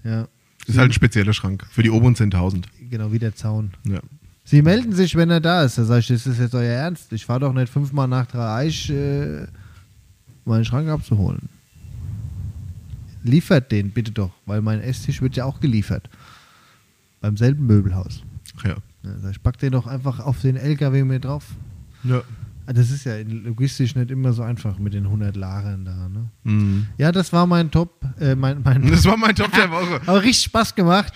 Ja, Ist halt ein spezieller Schrank. Für die oberen 10.000. genau wie der Zaun. Ja. Sie melden sich, wenn er da ist. Da sage ich, ist das jetzt euer Ernst? Ich fahre doch nicht fünfmal nach Dreieich, äh, meinen Schrank abzuholen. Liefert den bitte doch, weil mein Esstisch wird ja auch geliefert. Beim selben Möbelhaus. Ach ja. Ja, sag ich pack den doch einfach auf den LKW mit drauf. ja. Ah, Das ist ja logistisch nicht immer so einfach mit den 100 Lagern da. Ne? Mhm. Ja, das war mein Top. Äh, mein, mein, Das war mein Top der Woche. aber richtig Spaß gemacht.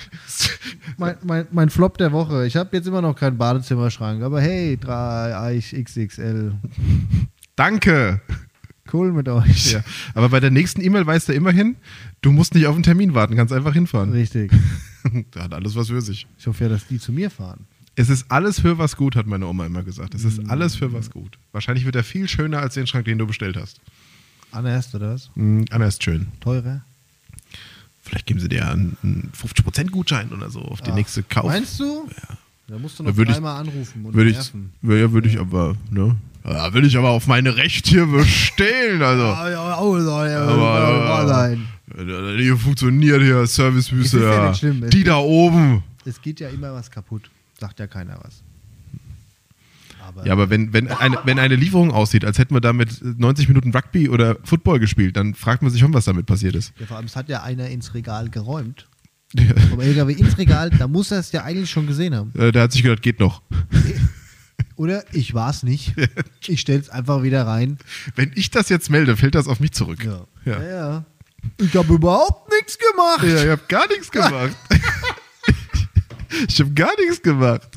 mein, mein, mein Flop der Woche. Ich habe jetzt immer noch keinen Badezimmerschrank, aber hey, 3 Eich XXL. Danke. Cool mit euch. Ja. Aber bei der nächsten E-Mail weißt du immerhin, du musst nicht auf einen Termin warten, kannst einfach hinfahren. Richtig. Da hat alles was für sich. Ich hoffe ja, dass die zu mir fahren. Es ist alles für was gut, hat meine Oma immer gesagt. Es Mhm. ist alles für was gut. Wahrscheinlich wird er viel schöner als den Schrank, den du bestellt hast. Anerst oder was? Mhm, Anna ist schön. Teurer? Vielleicht geben sie dir einen, einen 50% Gutschein oder so auf die Ach, nächste Kauf. Meinst du? Ja. Da musst du Da noch würd ich- dreimal anrufen und Würde ich, nerven. ja, würde ich aber, ne? Ja, will ich aber auf meine Rechte hier bestehen, also. Aber. Äh, Hier funktioniert hier ist ja Ja Die da oben. Es geht ja immer was kaputt. Sagt ja keiner was. Aber, Ja, aber wenn, wenn, eine, wenn eine Lieferung aussieht, als hätten wir damit 90 Minuten Rugby oder Football gespielt, dann fragt man sich schon, was damit passiert ist. ja, vor allem, es hat ja einer ins Regal geräumt. Ja. Vom LKW ins Regal, da muss er es ja eigentlich schon gesehen haben. Äh, Der hat sich gedacht, geht noch. Oder ich war es nicht. Ich stelle es einfach wieder rein. Wenn ich das jetzt melde, fällt das auf mich zurück. Ja. Ja. ja. ja. Ich habe überhaupt nichts gemacht. Ja, ich habe gar nichts gemacht. Ich habe gar nichts gemacht.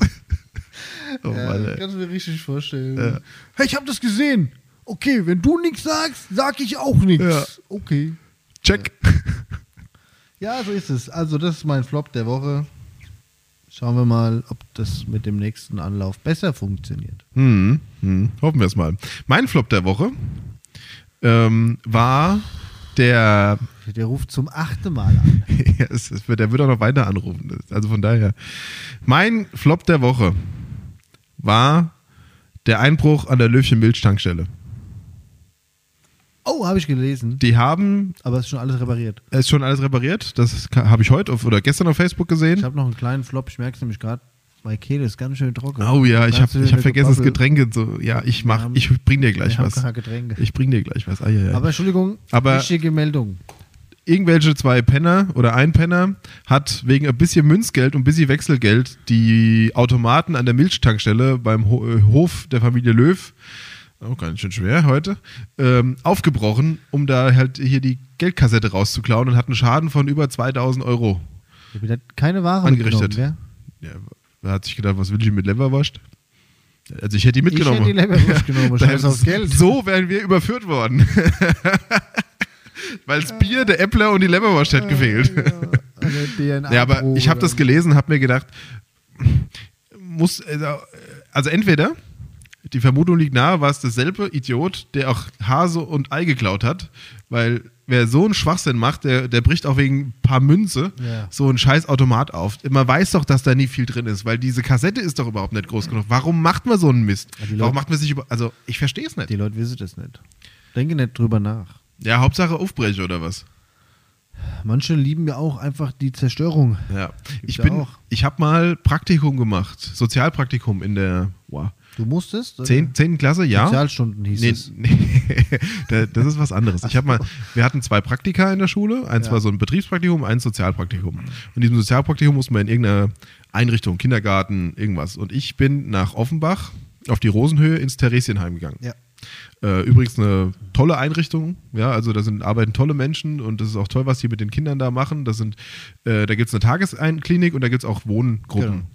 Oh Ja, Mann, ey. kannst du mir richtig vorstellen. Ja. Hey, ich habe das gesehen. Okay, wenn du nichts sagst, sag ich auch nichts. Ja. Okay. Check. Ja, so ist es. Also, das ist mein Flop der Woche. Schauen wir mal, ob das mit dem nächsten Anlauf besser funktioniert. Hm, hm. Hoffen wir es mal. Mein Flop der Woche ähm, war der. Der ruft zum achten Mal an. ja, es, es, wird- der wird auch noch weiter anrufen. Also von daher. Mein Flop der Woche war der Einbruch an der Löwchen Milch-Tankstelle. Oh, habe ich gelesen. Die haben, Aber es ist schon alles repariert. es ist schon alles repariert. Das habe ich heute auf, oder gestern auf Facebook Ich gesehen. habe noch einen kleinen Flop. Ich merke es nämlich gerade. Meine Kehle ist ganz schön trocken. Oh ja, ich habe ich hab vergessen, das. Getränke so. Ja, ich mach, ich bring dir gleich was. Ich bring dir gleich was. Ah, ja, ja. Aber Entschuldigung, Aber- wichtige Meldung. Irgendwelche zwei Penner oder ein Penner hat wegen ein bisschen Münzgeld und ein bisschen Wechselgeld die Automaten an der Milchtankstelle beim äh, Hof der Familie Löw, auch ganz schön schwer heute, ähm, aufgebrochen, um da halt hier die Geldkassette rauszuklauen und hat einen Schaden von über 2000 Euro. Ich habe keine Ware Angerichtet. mitgenommen, Ja, er hat sich gedacht, was will ich mit Leverwurst? Also ich hätte die gell? Ich mitgenommen. hätte die Leberwurst genommen. Scheiß aufs Geld. So wären wir überführt worden. Weil das Bier, der Äppler und die Leberwurst hätte gefehlt. DNA Ja, aber ich habe das gelesen, habe mir gedacht, muss, also, also entweder, die Vermutung liegt nahe, war es derselbe Idiot, der auch Hase und Ei geklaut hat, weil wer so einen Schwachsinn macht, der, der bricht auch wegen ein paar Münze Ja. so einen scheiß Automat auf. Man weiß doch, dass da nie viel drin ist, weil diese Kassette ist doch überhaupt nicht groß genug. Warum macht man so einen Mist? Ja, Leute- Warum macht man sich über, also ich verstehe es nicht. Die Leute wissen das nicht. Denke nicht drüber nach. Ja, Hauptsache Aufbrecher oder was? Manche lieben ja auch einfach die Zerstörung. Ja, ich bin, auch. ich habe mal Praktikum gemacht, Sozialpraktikum in der, wow, Du musstest? Zehn, zehnten Klasse, ja. Sozialstunden hieß Nee, es. nee. Da- das ist was anderes. Ich habe mal, wir hatten zwei Praktika in der Schule. Eins Ja. war so ein Betriebspraktikum, eins Sozialpraktikum. Und in diesem Sozialpraktikum mussten wir in irgendeiner Einrichtung, Kindergarten, irgendwas. Und ich bin nach Offenbach auf die Rosenhöhe ins Theresienheim gegangen. Ja. Äh, übrigens eine tolle Einrichtung, ja, also da sind arbeiten tolle Menschen und das ist auch toll, was die mit den Kindern da machen. Das sind, äh, da gibt es eine Tagesklinik und da gibt es auch Wohngruppen.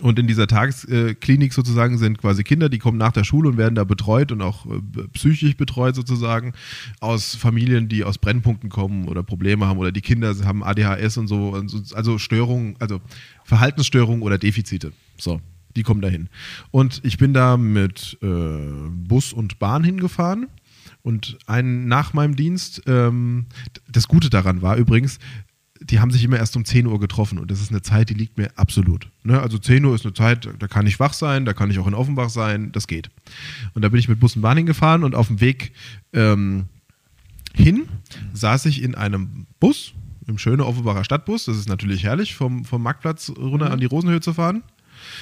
Und in dieser Tagesklinik sozusagen sind quasi Kinder, die kommen nach der Schule und werden da betreut und auch äh, psychisch betreut sozusagen aus Familien, die aus Brennpunkten kommen oder Probleme haben oder die Kinder haben ADHS und so, und so also Störungen, also Verhaltensstörungen oder Defizite. So, die kommen dahin. Und ich bin da mit äh, Bus und Bahn hingefahren. Und ein, nach meinem Dienst, ähm, das Gute daran war übrigens, die haben sich immer erst um 10 Uhr getroffen und das ist eine Zeit, die liegt mir absolut. Ne? Also 10 Uhr ist eine Zeit, da kann ich wach sein, da kann ich auch in Offenbach sein, das geht. Und da bin ich mit Bus und Bahn hingefahren und auf dem Weg ähm, hin saß ich in einem Bus, im schönen Offenbacher Stadtbus. Das ist natürlich herrlich, vom, vom Marktplatz runter an die Rosenhöhe zu fahren.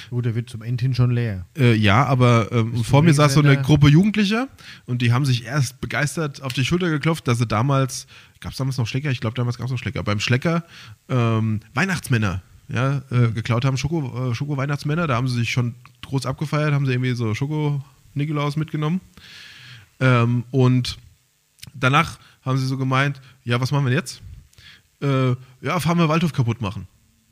Gut, der wird zum Ende hin schon leer. Äh, ja, aber ähm, vor mir saß so eine? Gruppe Jugendlicher und die haben sich erst begeistert auf die Schulter geklopft, dass sie damals, gab es damals noch Schlecker? Ich glaube, damals gab es noch Schlecker. Beim Schlecker ähm, Weihnachtsmänner ja, äh, geklaut haben, Schoko, äh, Schoko-Weihnachtsmänner. Da haben sie sich schon groß abgefeiert, haben sie irgendwie so Schoko-Nikolaus mitgenommen. Ähm, und danach haben sie so gemeint, ja, was machen wir jetzt? Äh, ja, fahren wir Waldhof kaputt machen.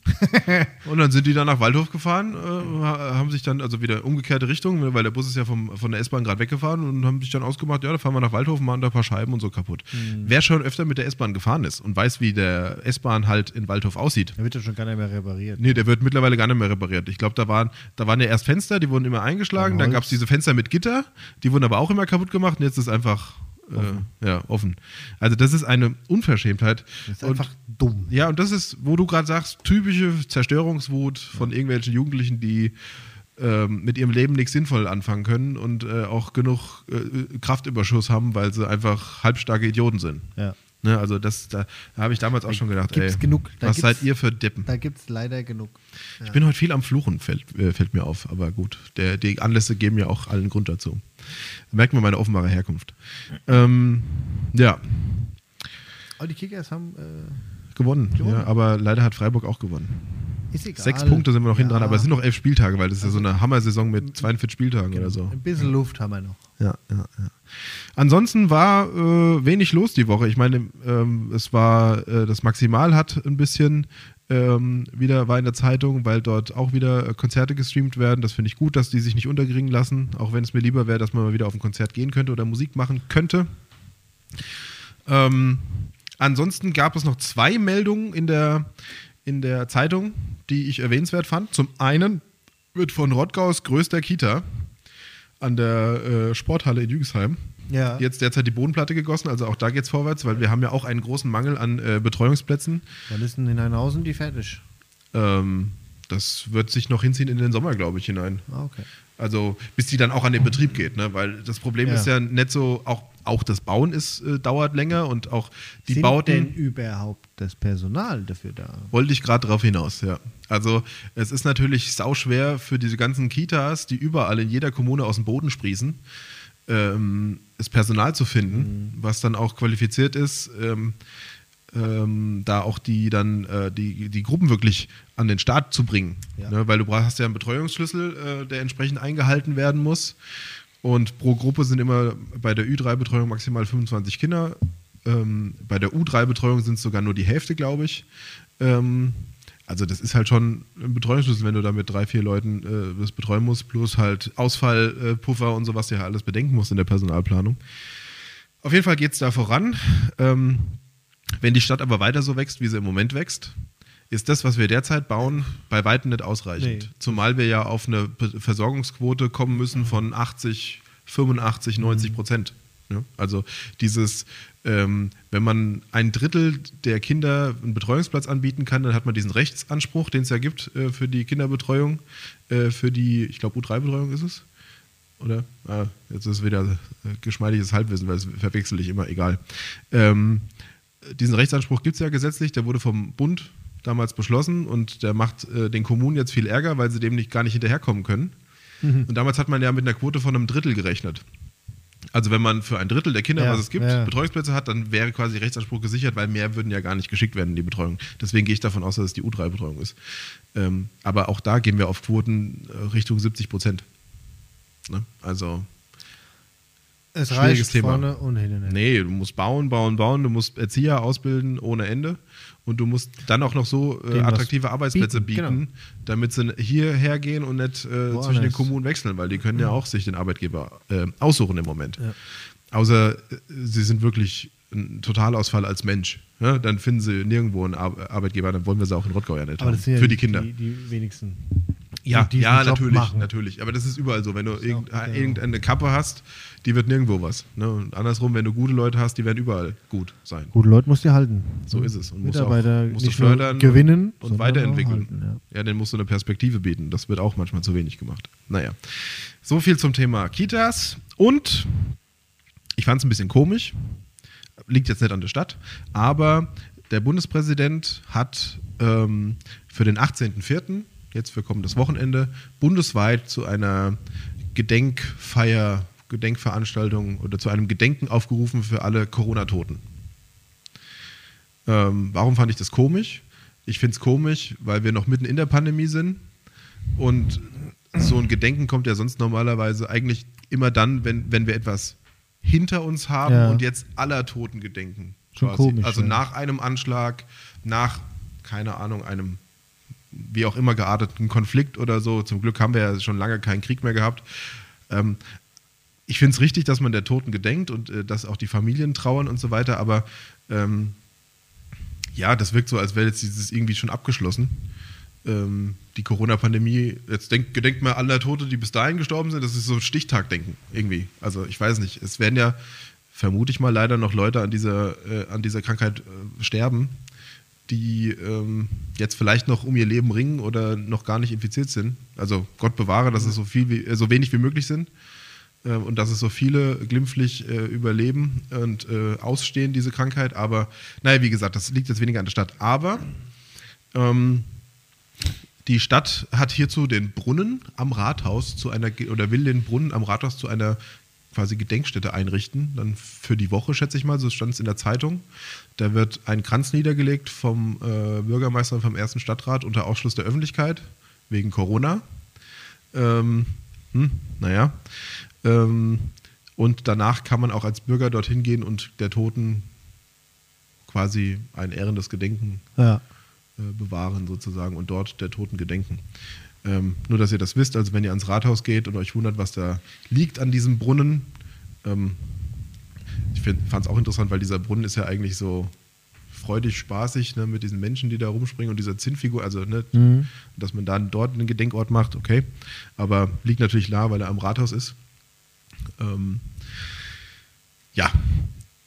und dann sind die dann nach Waldhof gefahren, äh, ha- haben sich dann, also wieder umgekehrte Richtung, weil der Bus ist ja vom, von der S-Bahn gerade weggefahren und haben sich dann ausgemacht, ja, da fahren wir nach Waldhof und machen da ein paar Scheiben und so kaputt. Wer schon öfter mit der S-Bahn gefahren ist und weiß, wie der S-Bahn halt in Waldhof aussieht, Da wird ja schon gar nicht mehr repariert. Nee, der wird mittlerweile gar nicht mehr repariert. Ich glaube, da waren, da waren ja erst Fenster, die wurden immer eingeschlagen. Dann gab es diese Fenster mit Gitter, die wurden aber auch immer kaputt gemacht und jetzt ist einfach äh, ja, offen. Also das ist eine Unverschämtheit. Das ist und, einfach dumm. ja, und das ist, wo du gerade sagst, typische Zerstörungswut von irgendwelchen Jugendlichen, die ähm, mit ihrem Leben nichts sinnvoll anfangen können und äh, auch genug äh, Kraftüberschuss haben, weil sie einfach halbstarke Idioten sind. Ja. Ne, also das, da, da habe ich damals auch schon gedacht, ey, genug. Da was seid ihr für Deppen? Da gibt es leider genug. Ja. Ich bin heute viel am Fluchen, fällt, äh, fällt mir auf. Aber gut, der, die Anlässe geben ja auch allen Grund dazu. Da merkt man meine offenbare Herkunft. Ähm, ja, Aber die Kickers haben. Äh, gewonnen. Gewonnen. Ja, aber leider hat Freiburg auch gewonnen. ist egal. Sechs Punkte sind wir noch ja. hinten dran, aber es sind noch elf Spieltage, weil das ist ja so eine Hammer-Saison mit 42 Spieltagen oder so. Ein bisschen Luft haben wir noch. Ja, ja, ja. Ansonsten war äh, wenig los die Woche. Ich meine, ähm, es war äh, das Maximal hat ein bisschen ähm, wieder war in der Zeitung, weil dort auch wieder äh, Konzerte gestreamt werden. Das finde ich gut, dass die sich nicht unterkriegen lassen, auch wenn es mir lieber wäre, dass man mal wieder auf ein Konzert gehen könnte oder Musik machen könnte. Ähm, ansonsten gab es noch zwei Meldungen in der, in der Zeitung, die ich erwähnenswert fand. Zum einen wird von Rottgaus größter Kita an der äh, Sporthalle in Jügesheim Ja. jetzt derzeit die Bodenplatte gegossen. Also auch da geht es vorwärts, weil wir haben ja auch einen großen Mangel an äh, Betreuungsplätzen. Wann ist denn in Heinhausen die fertig? Ähm, das wird sich noch hinziehen in den Sommer, glaube ich, hinein. Ah, okay. Also bis die dann auch an den Betrieb geht, ne? weil das Problem Ja. ist ja nicht so, auch, auch das Bauen ist, äh, dauert länger und auch die Sind Bauten. denn überhaupt das Personal dafür da? Wollte ich gerade darauf hinaus, ja. Also es ist natürlich sauschwer für diese ganzen Kitas, die überall in jeder Kommune aus dem Boden sprießen, ähm, das Personal zu finden, was dann auch qualifiziert ist, ähm, ähm, da auch die dann äh, die, die Gruppen wirklich an den Start zu bringen. Ja. Ne? Weil du brauchst hast ja einen Betreuungsschlüssel, äh, der entsprechend eingehalten werden muss. Und pro Gruppe sind immer bei der Ü3-Betreuung maximal 25 Kinder. Ähm, bei der U3-Betreuung sind es sogar nur die Hälfte, glaube ich. Ähm, also das ist halt schon ein Betreuungsschlüssel, wenn du da mit drei, vier Leuten äh, das betreuen musst, plus halt Ausfallpuffer und so, was du ja alles bedenken musst in der Personalplanung. Auf jeden Fall geht es da voran. Ähm, wenn die Stadt aber weiter so wächst, wie sie im Moment wächst, ist das, was wir derzeit bauen, bei weitem nicht ausreichend. Nee. Zumal wir ja auf eine Versorgungsquote kommen müssen von 80, 85, 90 Prozent. Ja? Also dieses, ähm, wenn man ein Drittel der Kinder einen Betreuungsplatz anbieten kann, dann hat man diesen Rechtsanspruch, den es ja gibt äh, für die Kinderbetreuung, äh, für die, ich glaube U3-Betreuung ist es. Oder? Ah, jetzt ist wieder äh, geschmeidiges Halbwissen, weil das verwechsel ich immer, egal. Ähm, diesen Rechtsanspruch gibt es ja gesetzlich, der wurde vom Bund damals beschlossen und der macht äh, den Kommunen jetzt viel Ärger, weil sie dem nicht, gar nicht hinterherkommen können. Mhm. Und damals hat man ja mit einer Quote von einem Drittel gerechnet. Also wenn man für ein Drittel der Kinder, Ja, was es gibt, ja. Betreuungsplätze hat, dann wäre quasi Rechtsanspruch gesichert, weil mehr würden ja gar nicht geschickt werden in die Betreuung. Deswegen gehe ich davon aus, dass es die U3-Betreuung ist. Ähm, aber auch da gehen wir auf Quoten äh, Richtung 70 Prozent. Ne? Also Es Schwieriges reicht Thema. vorne und hinten. Nee, du musst bauen, bauen, bauen. Du musst Erzieher ausbilden ohne Ende. Und du musst dann auch noch so äh, attraktive Arbeitsplätze bieten, bieten, genau. damit sie hierher gehen und nicht äh, Woanders. zwischen den Kommunen wechseln, weil die können ja auch sich den Arbeitgeber äh, aussuchen im Moment. Ja. Außer äh, sie sind wirklich ein Totalausfall als Mensch. Ja? Dann finden sie nirgendwo einen Ar Arbeitgeber, dann wollen wir sie auch in Rottgau ja nicht Aber haben. das sind ja Für die Kinder. Die, die wenigsten. Ja, ja, Job natürlich, machen. natürlich. Aber das ist überall so. Wenn du irgend, auch, ja. irgendeine Kappe hast, die wird nirgendwo was. Ne? Und andersrum, wenn du gute Leute hast, die werden überall gut sein. Gute Leute musst du halten. So ist es. Und musst du Mitarbeiter auch, musst du fördern gewinnen und weiterentwickeln. halten, ja. ja, dann musst du eine Perspektive bieten. Das wird auch manchmal zu wenig gemacht. Naja, so viel zum Thema Kitas. Und ich fand es ein bisschen komisch. Liegt jetzt nicht an der Stadt. Aber der Bundespräsident hat ähm, für den 18.04., jetzt für kommendes Wochenende, bundesweit zu einer Gedenkfeier, Gedenkveranstaltung oder zu einem Gedenken aufgerufen für alle Corona-Toten. Ähm, warum fand ich das komisch? Ich finde es komisch, weil wir noch mitten in der Pandemie sind und so ein Gedenken kommt ja sonst normalerweise eigentlich immer dann, wenn, wenn wir etwas hinter uns haben Ja. und jetzt aller Toten gedenken. Schon quasi. komisch, also ja. nach einem Anschlag, nach, keine Ahnung, einem wie auch immer gearteten Konflikt oder so. Zum Glück haben wir ja schon lange keinen Krieg mehr gehabt. Ähm, ich finde es richtig, dass man der Toten gedenkt und äh, dass auch die Familien trauern und so weiter, aber ähm, ja, das wirkt so, als wäre jetzt dieses irgendwie schon abgeschlossen. Ähm, die Corona-Pandemie, jetzt denkt, gedenkt mal aller Tote, die bis dahin gestorben sind, das ist so Stichtagdenken irgendwie. Also ich weiß nicht, es werden ja, vermute ich mal, leider noch Leute an dieser, äh, an dieser Krankheit äh, sterben, die ähm, jetzt vielleicht noch um ihr Leben ringen oder noch gar nicht infiziert sind. Also Gott bewahre, dass es so viel wie, äh, so wenig wie möglich sind äh, und dass es so viele glimpflich äh, überleben und äh, ausstehen, diese Krankheit. Aber naja, wie gesagt, das liegt jetzt weniger an der Stadt. Aber ähm, die Stadt hat hierzu den Brunnen am Rathaus zu einer oder will den Brunnen am Rathaus zu einer quasi Gedenkstätte einrichten, dann für die Woche, schätze ich mal, so stand es in der Zeitung. Da wird ein Kranz niedergelegt vom äh, Bürgermeister und vom ersten Stadtrat unter Ausschluss der Öffentlichkeit wegen Corona. Ähm, hm, naja. Ähm, und danach kann man auch als Bürger dorthin gehen und der Toten quasi ein ehrendes Gedenken Ja. äh, bewahren sozusagen und dort der Toten gedenken. Ähm, nur, dass ihr das wisst, also wenn ihr ans Rathaus geht und euch wundert, was da liegt an diesem Brunnen, ähm, ich fand es auch interessant, weil dieser Brunnen ist ja eigentlich so freudig, spaßig, ne, mit diesen Menschen, die da rumspringen und dieser Zinnfigur, also ne, Mhm. dass man dann dort einen Gedenkort macht, okay, aber liegt natürlich nah, weil er am Rathaus ist. Ähm, ja,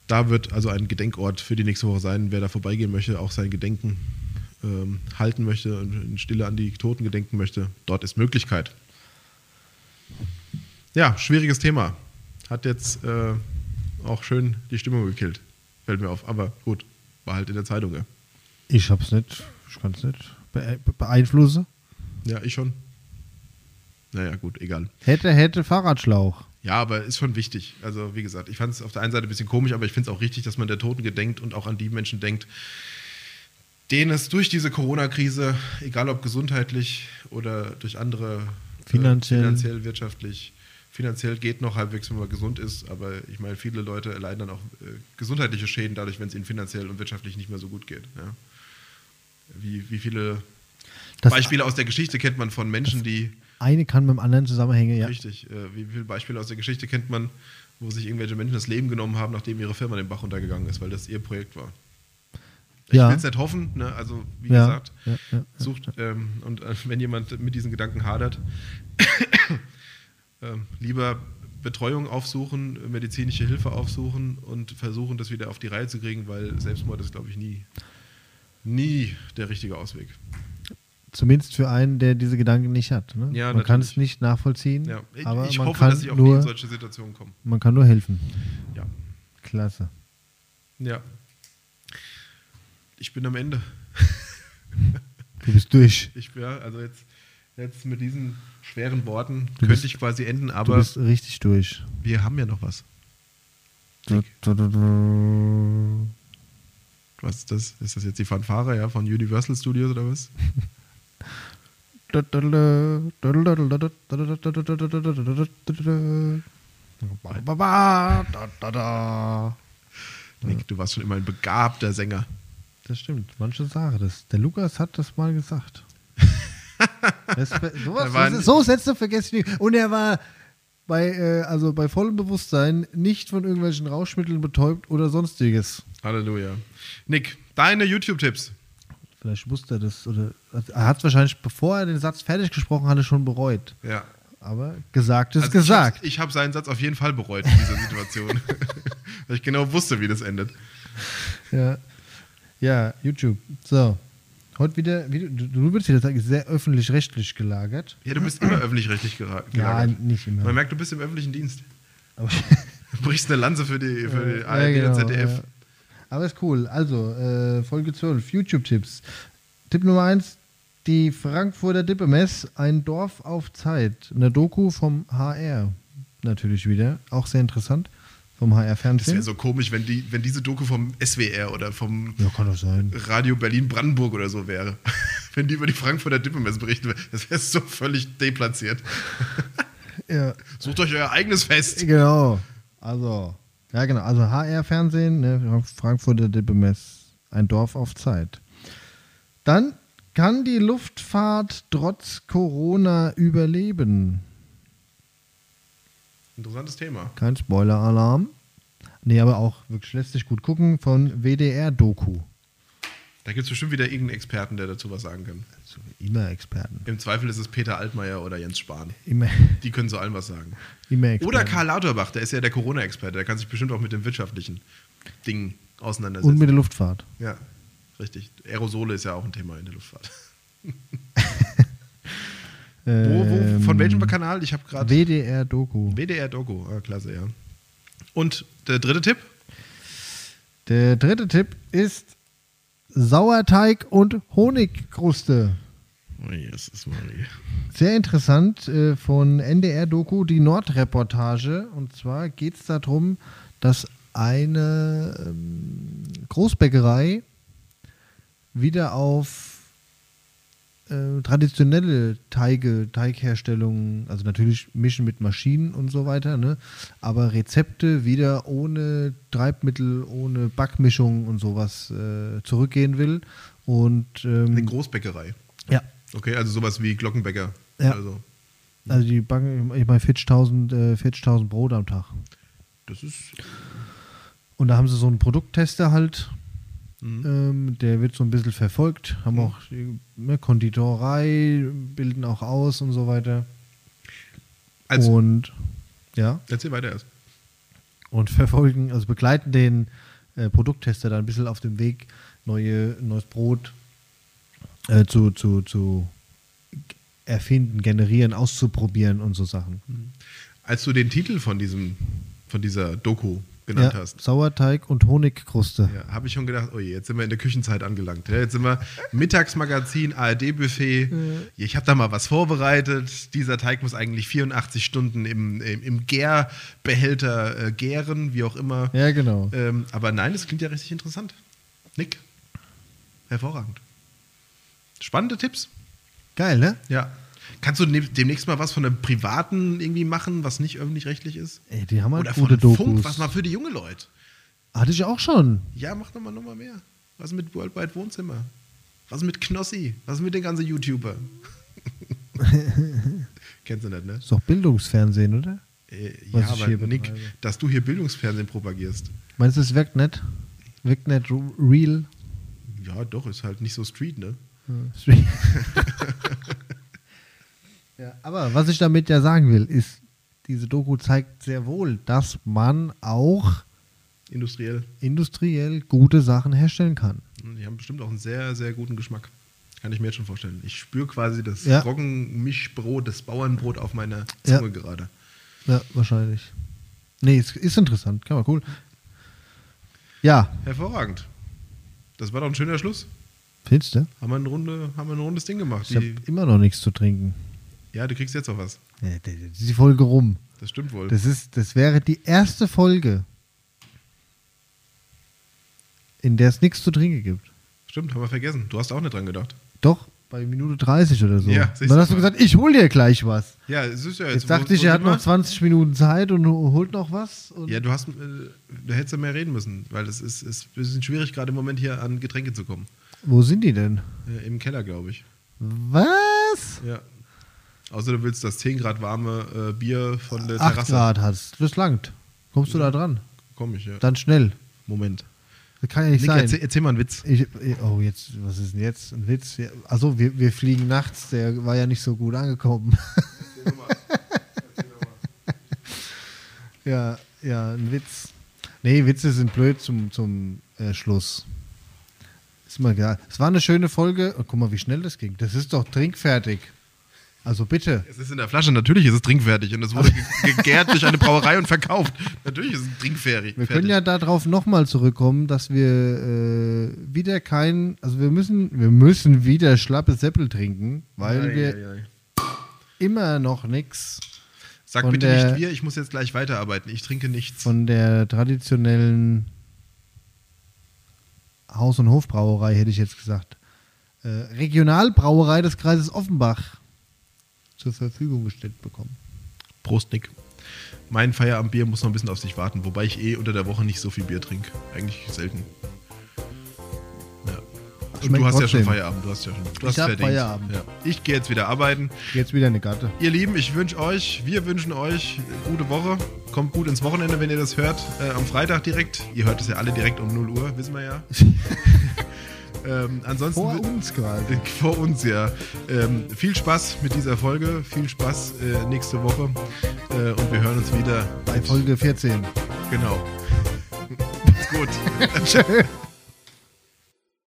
da wird also ein Gedenkort für die nächste Woche sein. Wer da vorbeigehen möchte, auch sein Gedenken ähm, halten möchte und in Stille an die Toten gedenken möchte, dort ist Möglichkeit. Ja, schwieriges Thema. Hat jetzt äh, auch schön die Stimmung gekillt. Fällt mir auf. Aber gut, war halt in der Zeitung, ja. Ich hab's nicht, ich kann es nicht bee- beeinflussen. Ja, ich schon. Naja, gut, egal. Hätte, hätte Fahrradschlauch. Ja, aber ist schon wichtig. Also, wie gesagt, ich fand es auf der einen Seite ein bisschen komisch, aber ich finde es auch richtig, dass man der Toten gedenkt und auch an die Menschen denkt, denen es durch diese Corona-Krise, egal ob gesundheitlich oder durch andere äh, Finanziell. finanziell, wirtschaftlich, finanziell geht noch halbwegs, wenn man gesund ist, aber ich meine, viele Leute erleiden dann auch äh, gesundheitliche Schäden dadurch, wenn es ihnen finanziell und wirtschaftlich nicht mehr so gut geht. Ja. Wie, wie viele Das Beispiele aus der Geschichte kennt man von Menschen, die eine kann mit dem anderen zusammenhängen, ja. Richtig. Äh, wie viele Beispiele aus der Geschichte kennt man, wo sich irgendwelche Menschen das Leben genommen haben, nachdem ihre Firma den Bach runtergegangen ist, weil das ihr Projekt war? Ich Ja. will es nicht hoffen, ne? also wie Ja, gesagt, ja, sucht ähm, und äh, wenn jemand mit diesen Gedanken hadert, ähm, lieber Betreuung aufsuchen, medizinische Hilfe aufsuchen und versuchen, das wieder auf die Reihe zu kriegen, weil Selbstmord ist, glaube ich, nie, nie der richtige Ausweg. Zumindest für einen, der diese Gedanken nicht hat. Ne? Ja, man kann es nicht nachvollziehen, Ja. Ich, aber ich man, hoffe, kann dass ich auch nie in nur, solche Situationen komme. man kann nur helfen. Ja. Klasse. Ja. Ich bin am Ende. Du bist durch. Ich, ja, also jetzt, Jetzt mit diesen schweren Worten Du könnte bist- ich quasi enden, Du aber bist richtig durch. wir haben ja noch was. Du, du, du, du. Was ist das? Ist das jetzt die Fanfare ja, von Universal Studios oder was? Nick, du warst schon immer ein begabter Sänger. Das stimmt, manche sagen das. Der Lukas hat das mal gesagt. Das, sowas, das so Sätze vergesse ich nicht. Und er war bei, äh, also bei vollem Bewusstsein nicht von irgendwelchen Rauschmitteln betäubt oder sonstiges. Halleluja. Nick, deine YouTube-Tipps. Vielleicht wusste er das oder er hat es wahrscheinlich, bevor er den Satz fertig gesprochen hatte, schon bereut. Ja. Aber gesagt ist Also gesagt. Ich habe hab seinen Satz auf jeden Fall bereut in dieser Situation. Weil ich genau wusste, wie das endet. Ja. Ja, YouTube. So. Heute wieder, wie du, du würdest wieder sagen, sehr öffentlich-rechtlich gelagert. Ja, du bist immer öffentlich-rechtlich gera- Ja, gelagert. nicht immer. Man merkt, du bist im öffentlichen Dienst. Aber, Du brichst eine Lanze für die, für die Ja, ARD genau, und ZDF. ja. Aber ist cool. Also, äh, Folge 12, YouTube-Tipps. Tipp Nummer 1, die Frankfurter Dippemess, ein Dorf auf Zeit. Eine Doku vom HR. Natürlich wieder. Auch sehr interessant. Vom Das wäre so komisch, wenn, die, wenn diese Doku vom SWR oder vom ja. Radio Berlin-Brandenburg oder so wäre. wenn die über die Frankfurter Dippemesse berichten, das wäre so völlig deplatziert. Ja, Sucht euch euer eigenes Fest. genau. Also, ja, genau. Also, HR-Fernsehen, ne, Frankfurter Dippemess, ein Dorf auf Zeit. Dann kann die Luftfahrt trotz Corona überleben. Interessantes Thema. Kein Spoiler-Alarm. Nee, aber auch wirklich lässt sich gut gucken von WDR-Doku. Da gibt es bestimmt wieder irgendeinen Experten, der dazu was sagen kann. Also immer Experten. Im Zweifel ist es Peter Altmaier oder Jens Spahn. Immer, Die können zu allem was sagen. immer Experten. Oder Karl Lauterbach, der ist ja der Corona-Experte. Der kann sich bestimmt auch mit dem wirtschaftlichen Ding auseinandersetzen. Und mit der Luftfahrt. ja, richtig. Aerosole ist ja auch ein Thema in der Luftfahrt. Wo, wo, von Ähm, welchem Kanal? Ich habe gerade WDR-Doku. WDR Doku. Ah, klasse, ja. Und der dritte Tipp? Der dritte Tipp ist Sauerteig und Honigkruste. Oh, Jesus Marie. Sehr interessant äh, von NDR-Doku, die Nordreportage. Und zwar geht es darum, dass eine ähm, Großbäckerei wieder auf äh, traditionelle Teige, Teigherstellung, also natürlich mischen mit Maschinen und so weiter, ne? aber Rezepte wieder ohne Treibmittel, ohne Backmischung und sowas äh, zurückgehen will. Und Eine ähm, Großbäckerei. ja, Okay, also sowas wie Glockenbäcker. Ja. Also, Also die backen, ich meine, 40.000 äh, 40.000 Brot am Tag. das ist. Und da haben sie so einen Produkttester halt, Mhm. ähm, der wird so ein bisschen verfolgt, haben auch die, ne, Konditorei, bilden auch aus und so weiter. Also, und ja, erzähl weiter erst. und verfolgen, also begleiten den äh, Produkttester dann ein bisschen auf dem Weg, neue, neues Brot äh, zu, zu, zu erfinden, generieren, auszuprobieren und so Sachen. Als du den Titel von diesem, von dieser Doku genannt Ja, hast, Sauerteig und Honigkruste. ja, habe ich schon gedacht, oh je, jetzt sind wir in der Küchenzeit angelangt. Ja, jetzt sind wir Mittagsmagazin, ARD-Buffet. Ich habe da mal was vorbereitet. Dieser Teig muss eigentlich 84 Stunden im, im, im Gärbehälter äh, gären, wie auch immer. Ja, genau. Ähm, aber nein, das klingt ja richtig interessant. Nick, hervorragend. Spannende Tipps. Geil, ne? Ja. Kannst du ne demnächst mal was von einem Privaten irgendwie machen, was nicht öffentlich-rechtlich ist? Ey, die haben halt Oder gute von Dokus. Funk, was mal für die junge Leute. Hatte ich auch schon. Ja, mach doch mal noch mal mehr. Was mit Worldwide Wohnzimmer? Was mit Knossi? Was mit den ganzen YouTuber? Kennst du nicht, ne? Ist doch Bildungsfernsehen, oder? Äh, ja, aber Nick, betreibe. dass du hier Bildungsfernsehen propagierst. Meinst du, es wirkt nicht? Wirkt nicht r- real? Ja, doch, ist halt nicht so Street, ne? ja, aber was ich damit ja sagen will, ist, diese Doku zeigt sehr wohl, dass man auch Industriell. industriell gute Sachen herstellen kann. Die haben bestimmt auch einen sehr, sehr guten Geschmack. Kann ich mir jetzt schon vorstellen. Ich spüre quasi das Ja. Roggenmischbrot, das Bauernbrot auf meiner Ja. Zunge gerade. Ja, wahrscheinlich. Nee, es ist interessant. Kann man cool. Ja, Hervorragend. Das war doch ein schöner Schluss. Findest du? Haben wir, eine Runde, haben wir ein rundes Ding gemacht. Ich habe immer noch nichts zu trinken. Ja, du kriegst jetzt auch was. Ja, die Folge rum. Das stimmt wohl. Das, ist, das wäre die erste Folge, in der es nichts zu trinken gibt. stimmt, haben wir vergessen. Du hast auch nicht dran gedacht. Doch, bei Minute 30 oder so. Ja, dann hast du gesagt, ich hol dir gleich was. Ja, es ist ja jetzt. Jetzt dachte wo- ich, er hat noch 20 Minuten Zeit und holt noch was. Ja, du hast, äh, da hättest du mehr reden müssen, weil es ist, ist ein bisschen schwierig, gerade im Moment hier an Getränke zu kommen. Wo sind die denn? Äh, Im Keller, glaube ich. Was? Ja. Außer du willst das 10 Grad warme äh, Bier von der 8 Terrasse. Grad hast. Das langt. Kommst du da dran? Komm ich, ja. Dann schnell. Moment. Das kann ja nicht Nick, sein. erzähl, erzähl mal einen Witz. Ich, oh, jetzt, was ist denn jetzt? Ein Witz? Ja, also, wir, wir fliegen nachts, der war ja nicht so gut angekommen. ja, ja, ein Witz. Nee, Witze sind blöd zum, zum äh, Schluss. Ist mal egal. Es war eine schöne Folge. Oh, guck mal, wie schnell das ging. Das ist doch trinkfertig. Also bitte. Es ist in der Flasche, natürlich ist es trinkfertig und es wurde ge- gegärt durch eine Brauerei und verkauft. Natürlich ist es trinkfertig. Wir können ja darauf nochmal zurückkommen, dass wir äh, wieder kein, also wir müssen, wir müssen wieder schlappe Seppel trinken, weil wir immer noch nichts Sag bitte der- nicht wir, ich muss jetzt gleich weiterarbeiten. Ich trinke nichts. von der traditionellen Haus- und Hofbrauerei, hätte ich jetzt gesagt, äh, Regionalbrauerei des Kreises Offenbach zur Verfügung gestellt bekommen. Prost, Nick. Mein Feierabendbier muss noch ein bisschen auf sich warten, wobei ich eh unter der Woche nicht so viel Bier trinke. Eigentlich selten. Ja. Und du hast ja schon trotzdem. Feierabend. Du hast ja schon. Du hast hab verdient. Feierabend. Ja. Ich gehe jetzt wieder arbeiten. Jetzt wieder eine Gatte. Ihr Lieben, ich wünsche euch, wir wünschen euch eine gute Woche. Kommt gut ins Wochenende, wenn ihr das hört. Äh, am Freitag direkt. Ihr hört es ja alle direkt um 0 Uhr, wissen wir ja. ähm, ansonsten Vor uns quasi. vor uns, ja. Ähm, viel Spaß mit dieser Folge, viel Spaß äh, nächste Woche äh, und wir hören uns wieder Bei Folge 14. Genau. Gut. Tschö.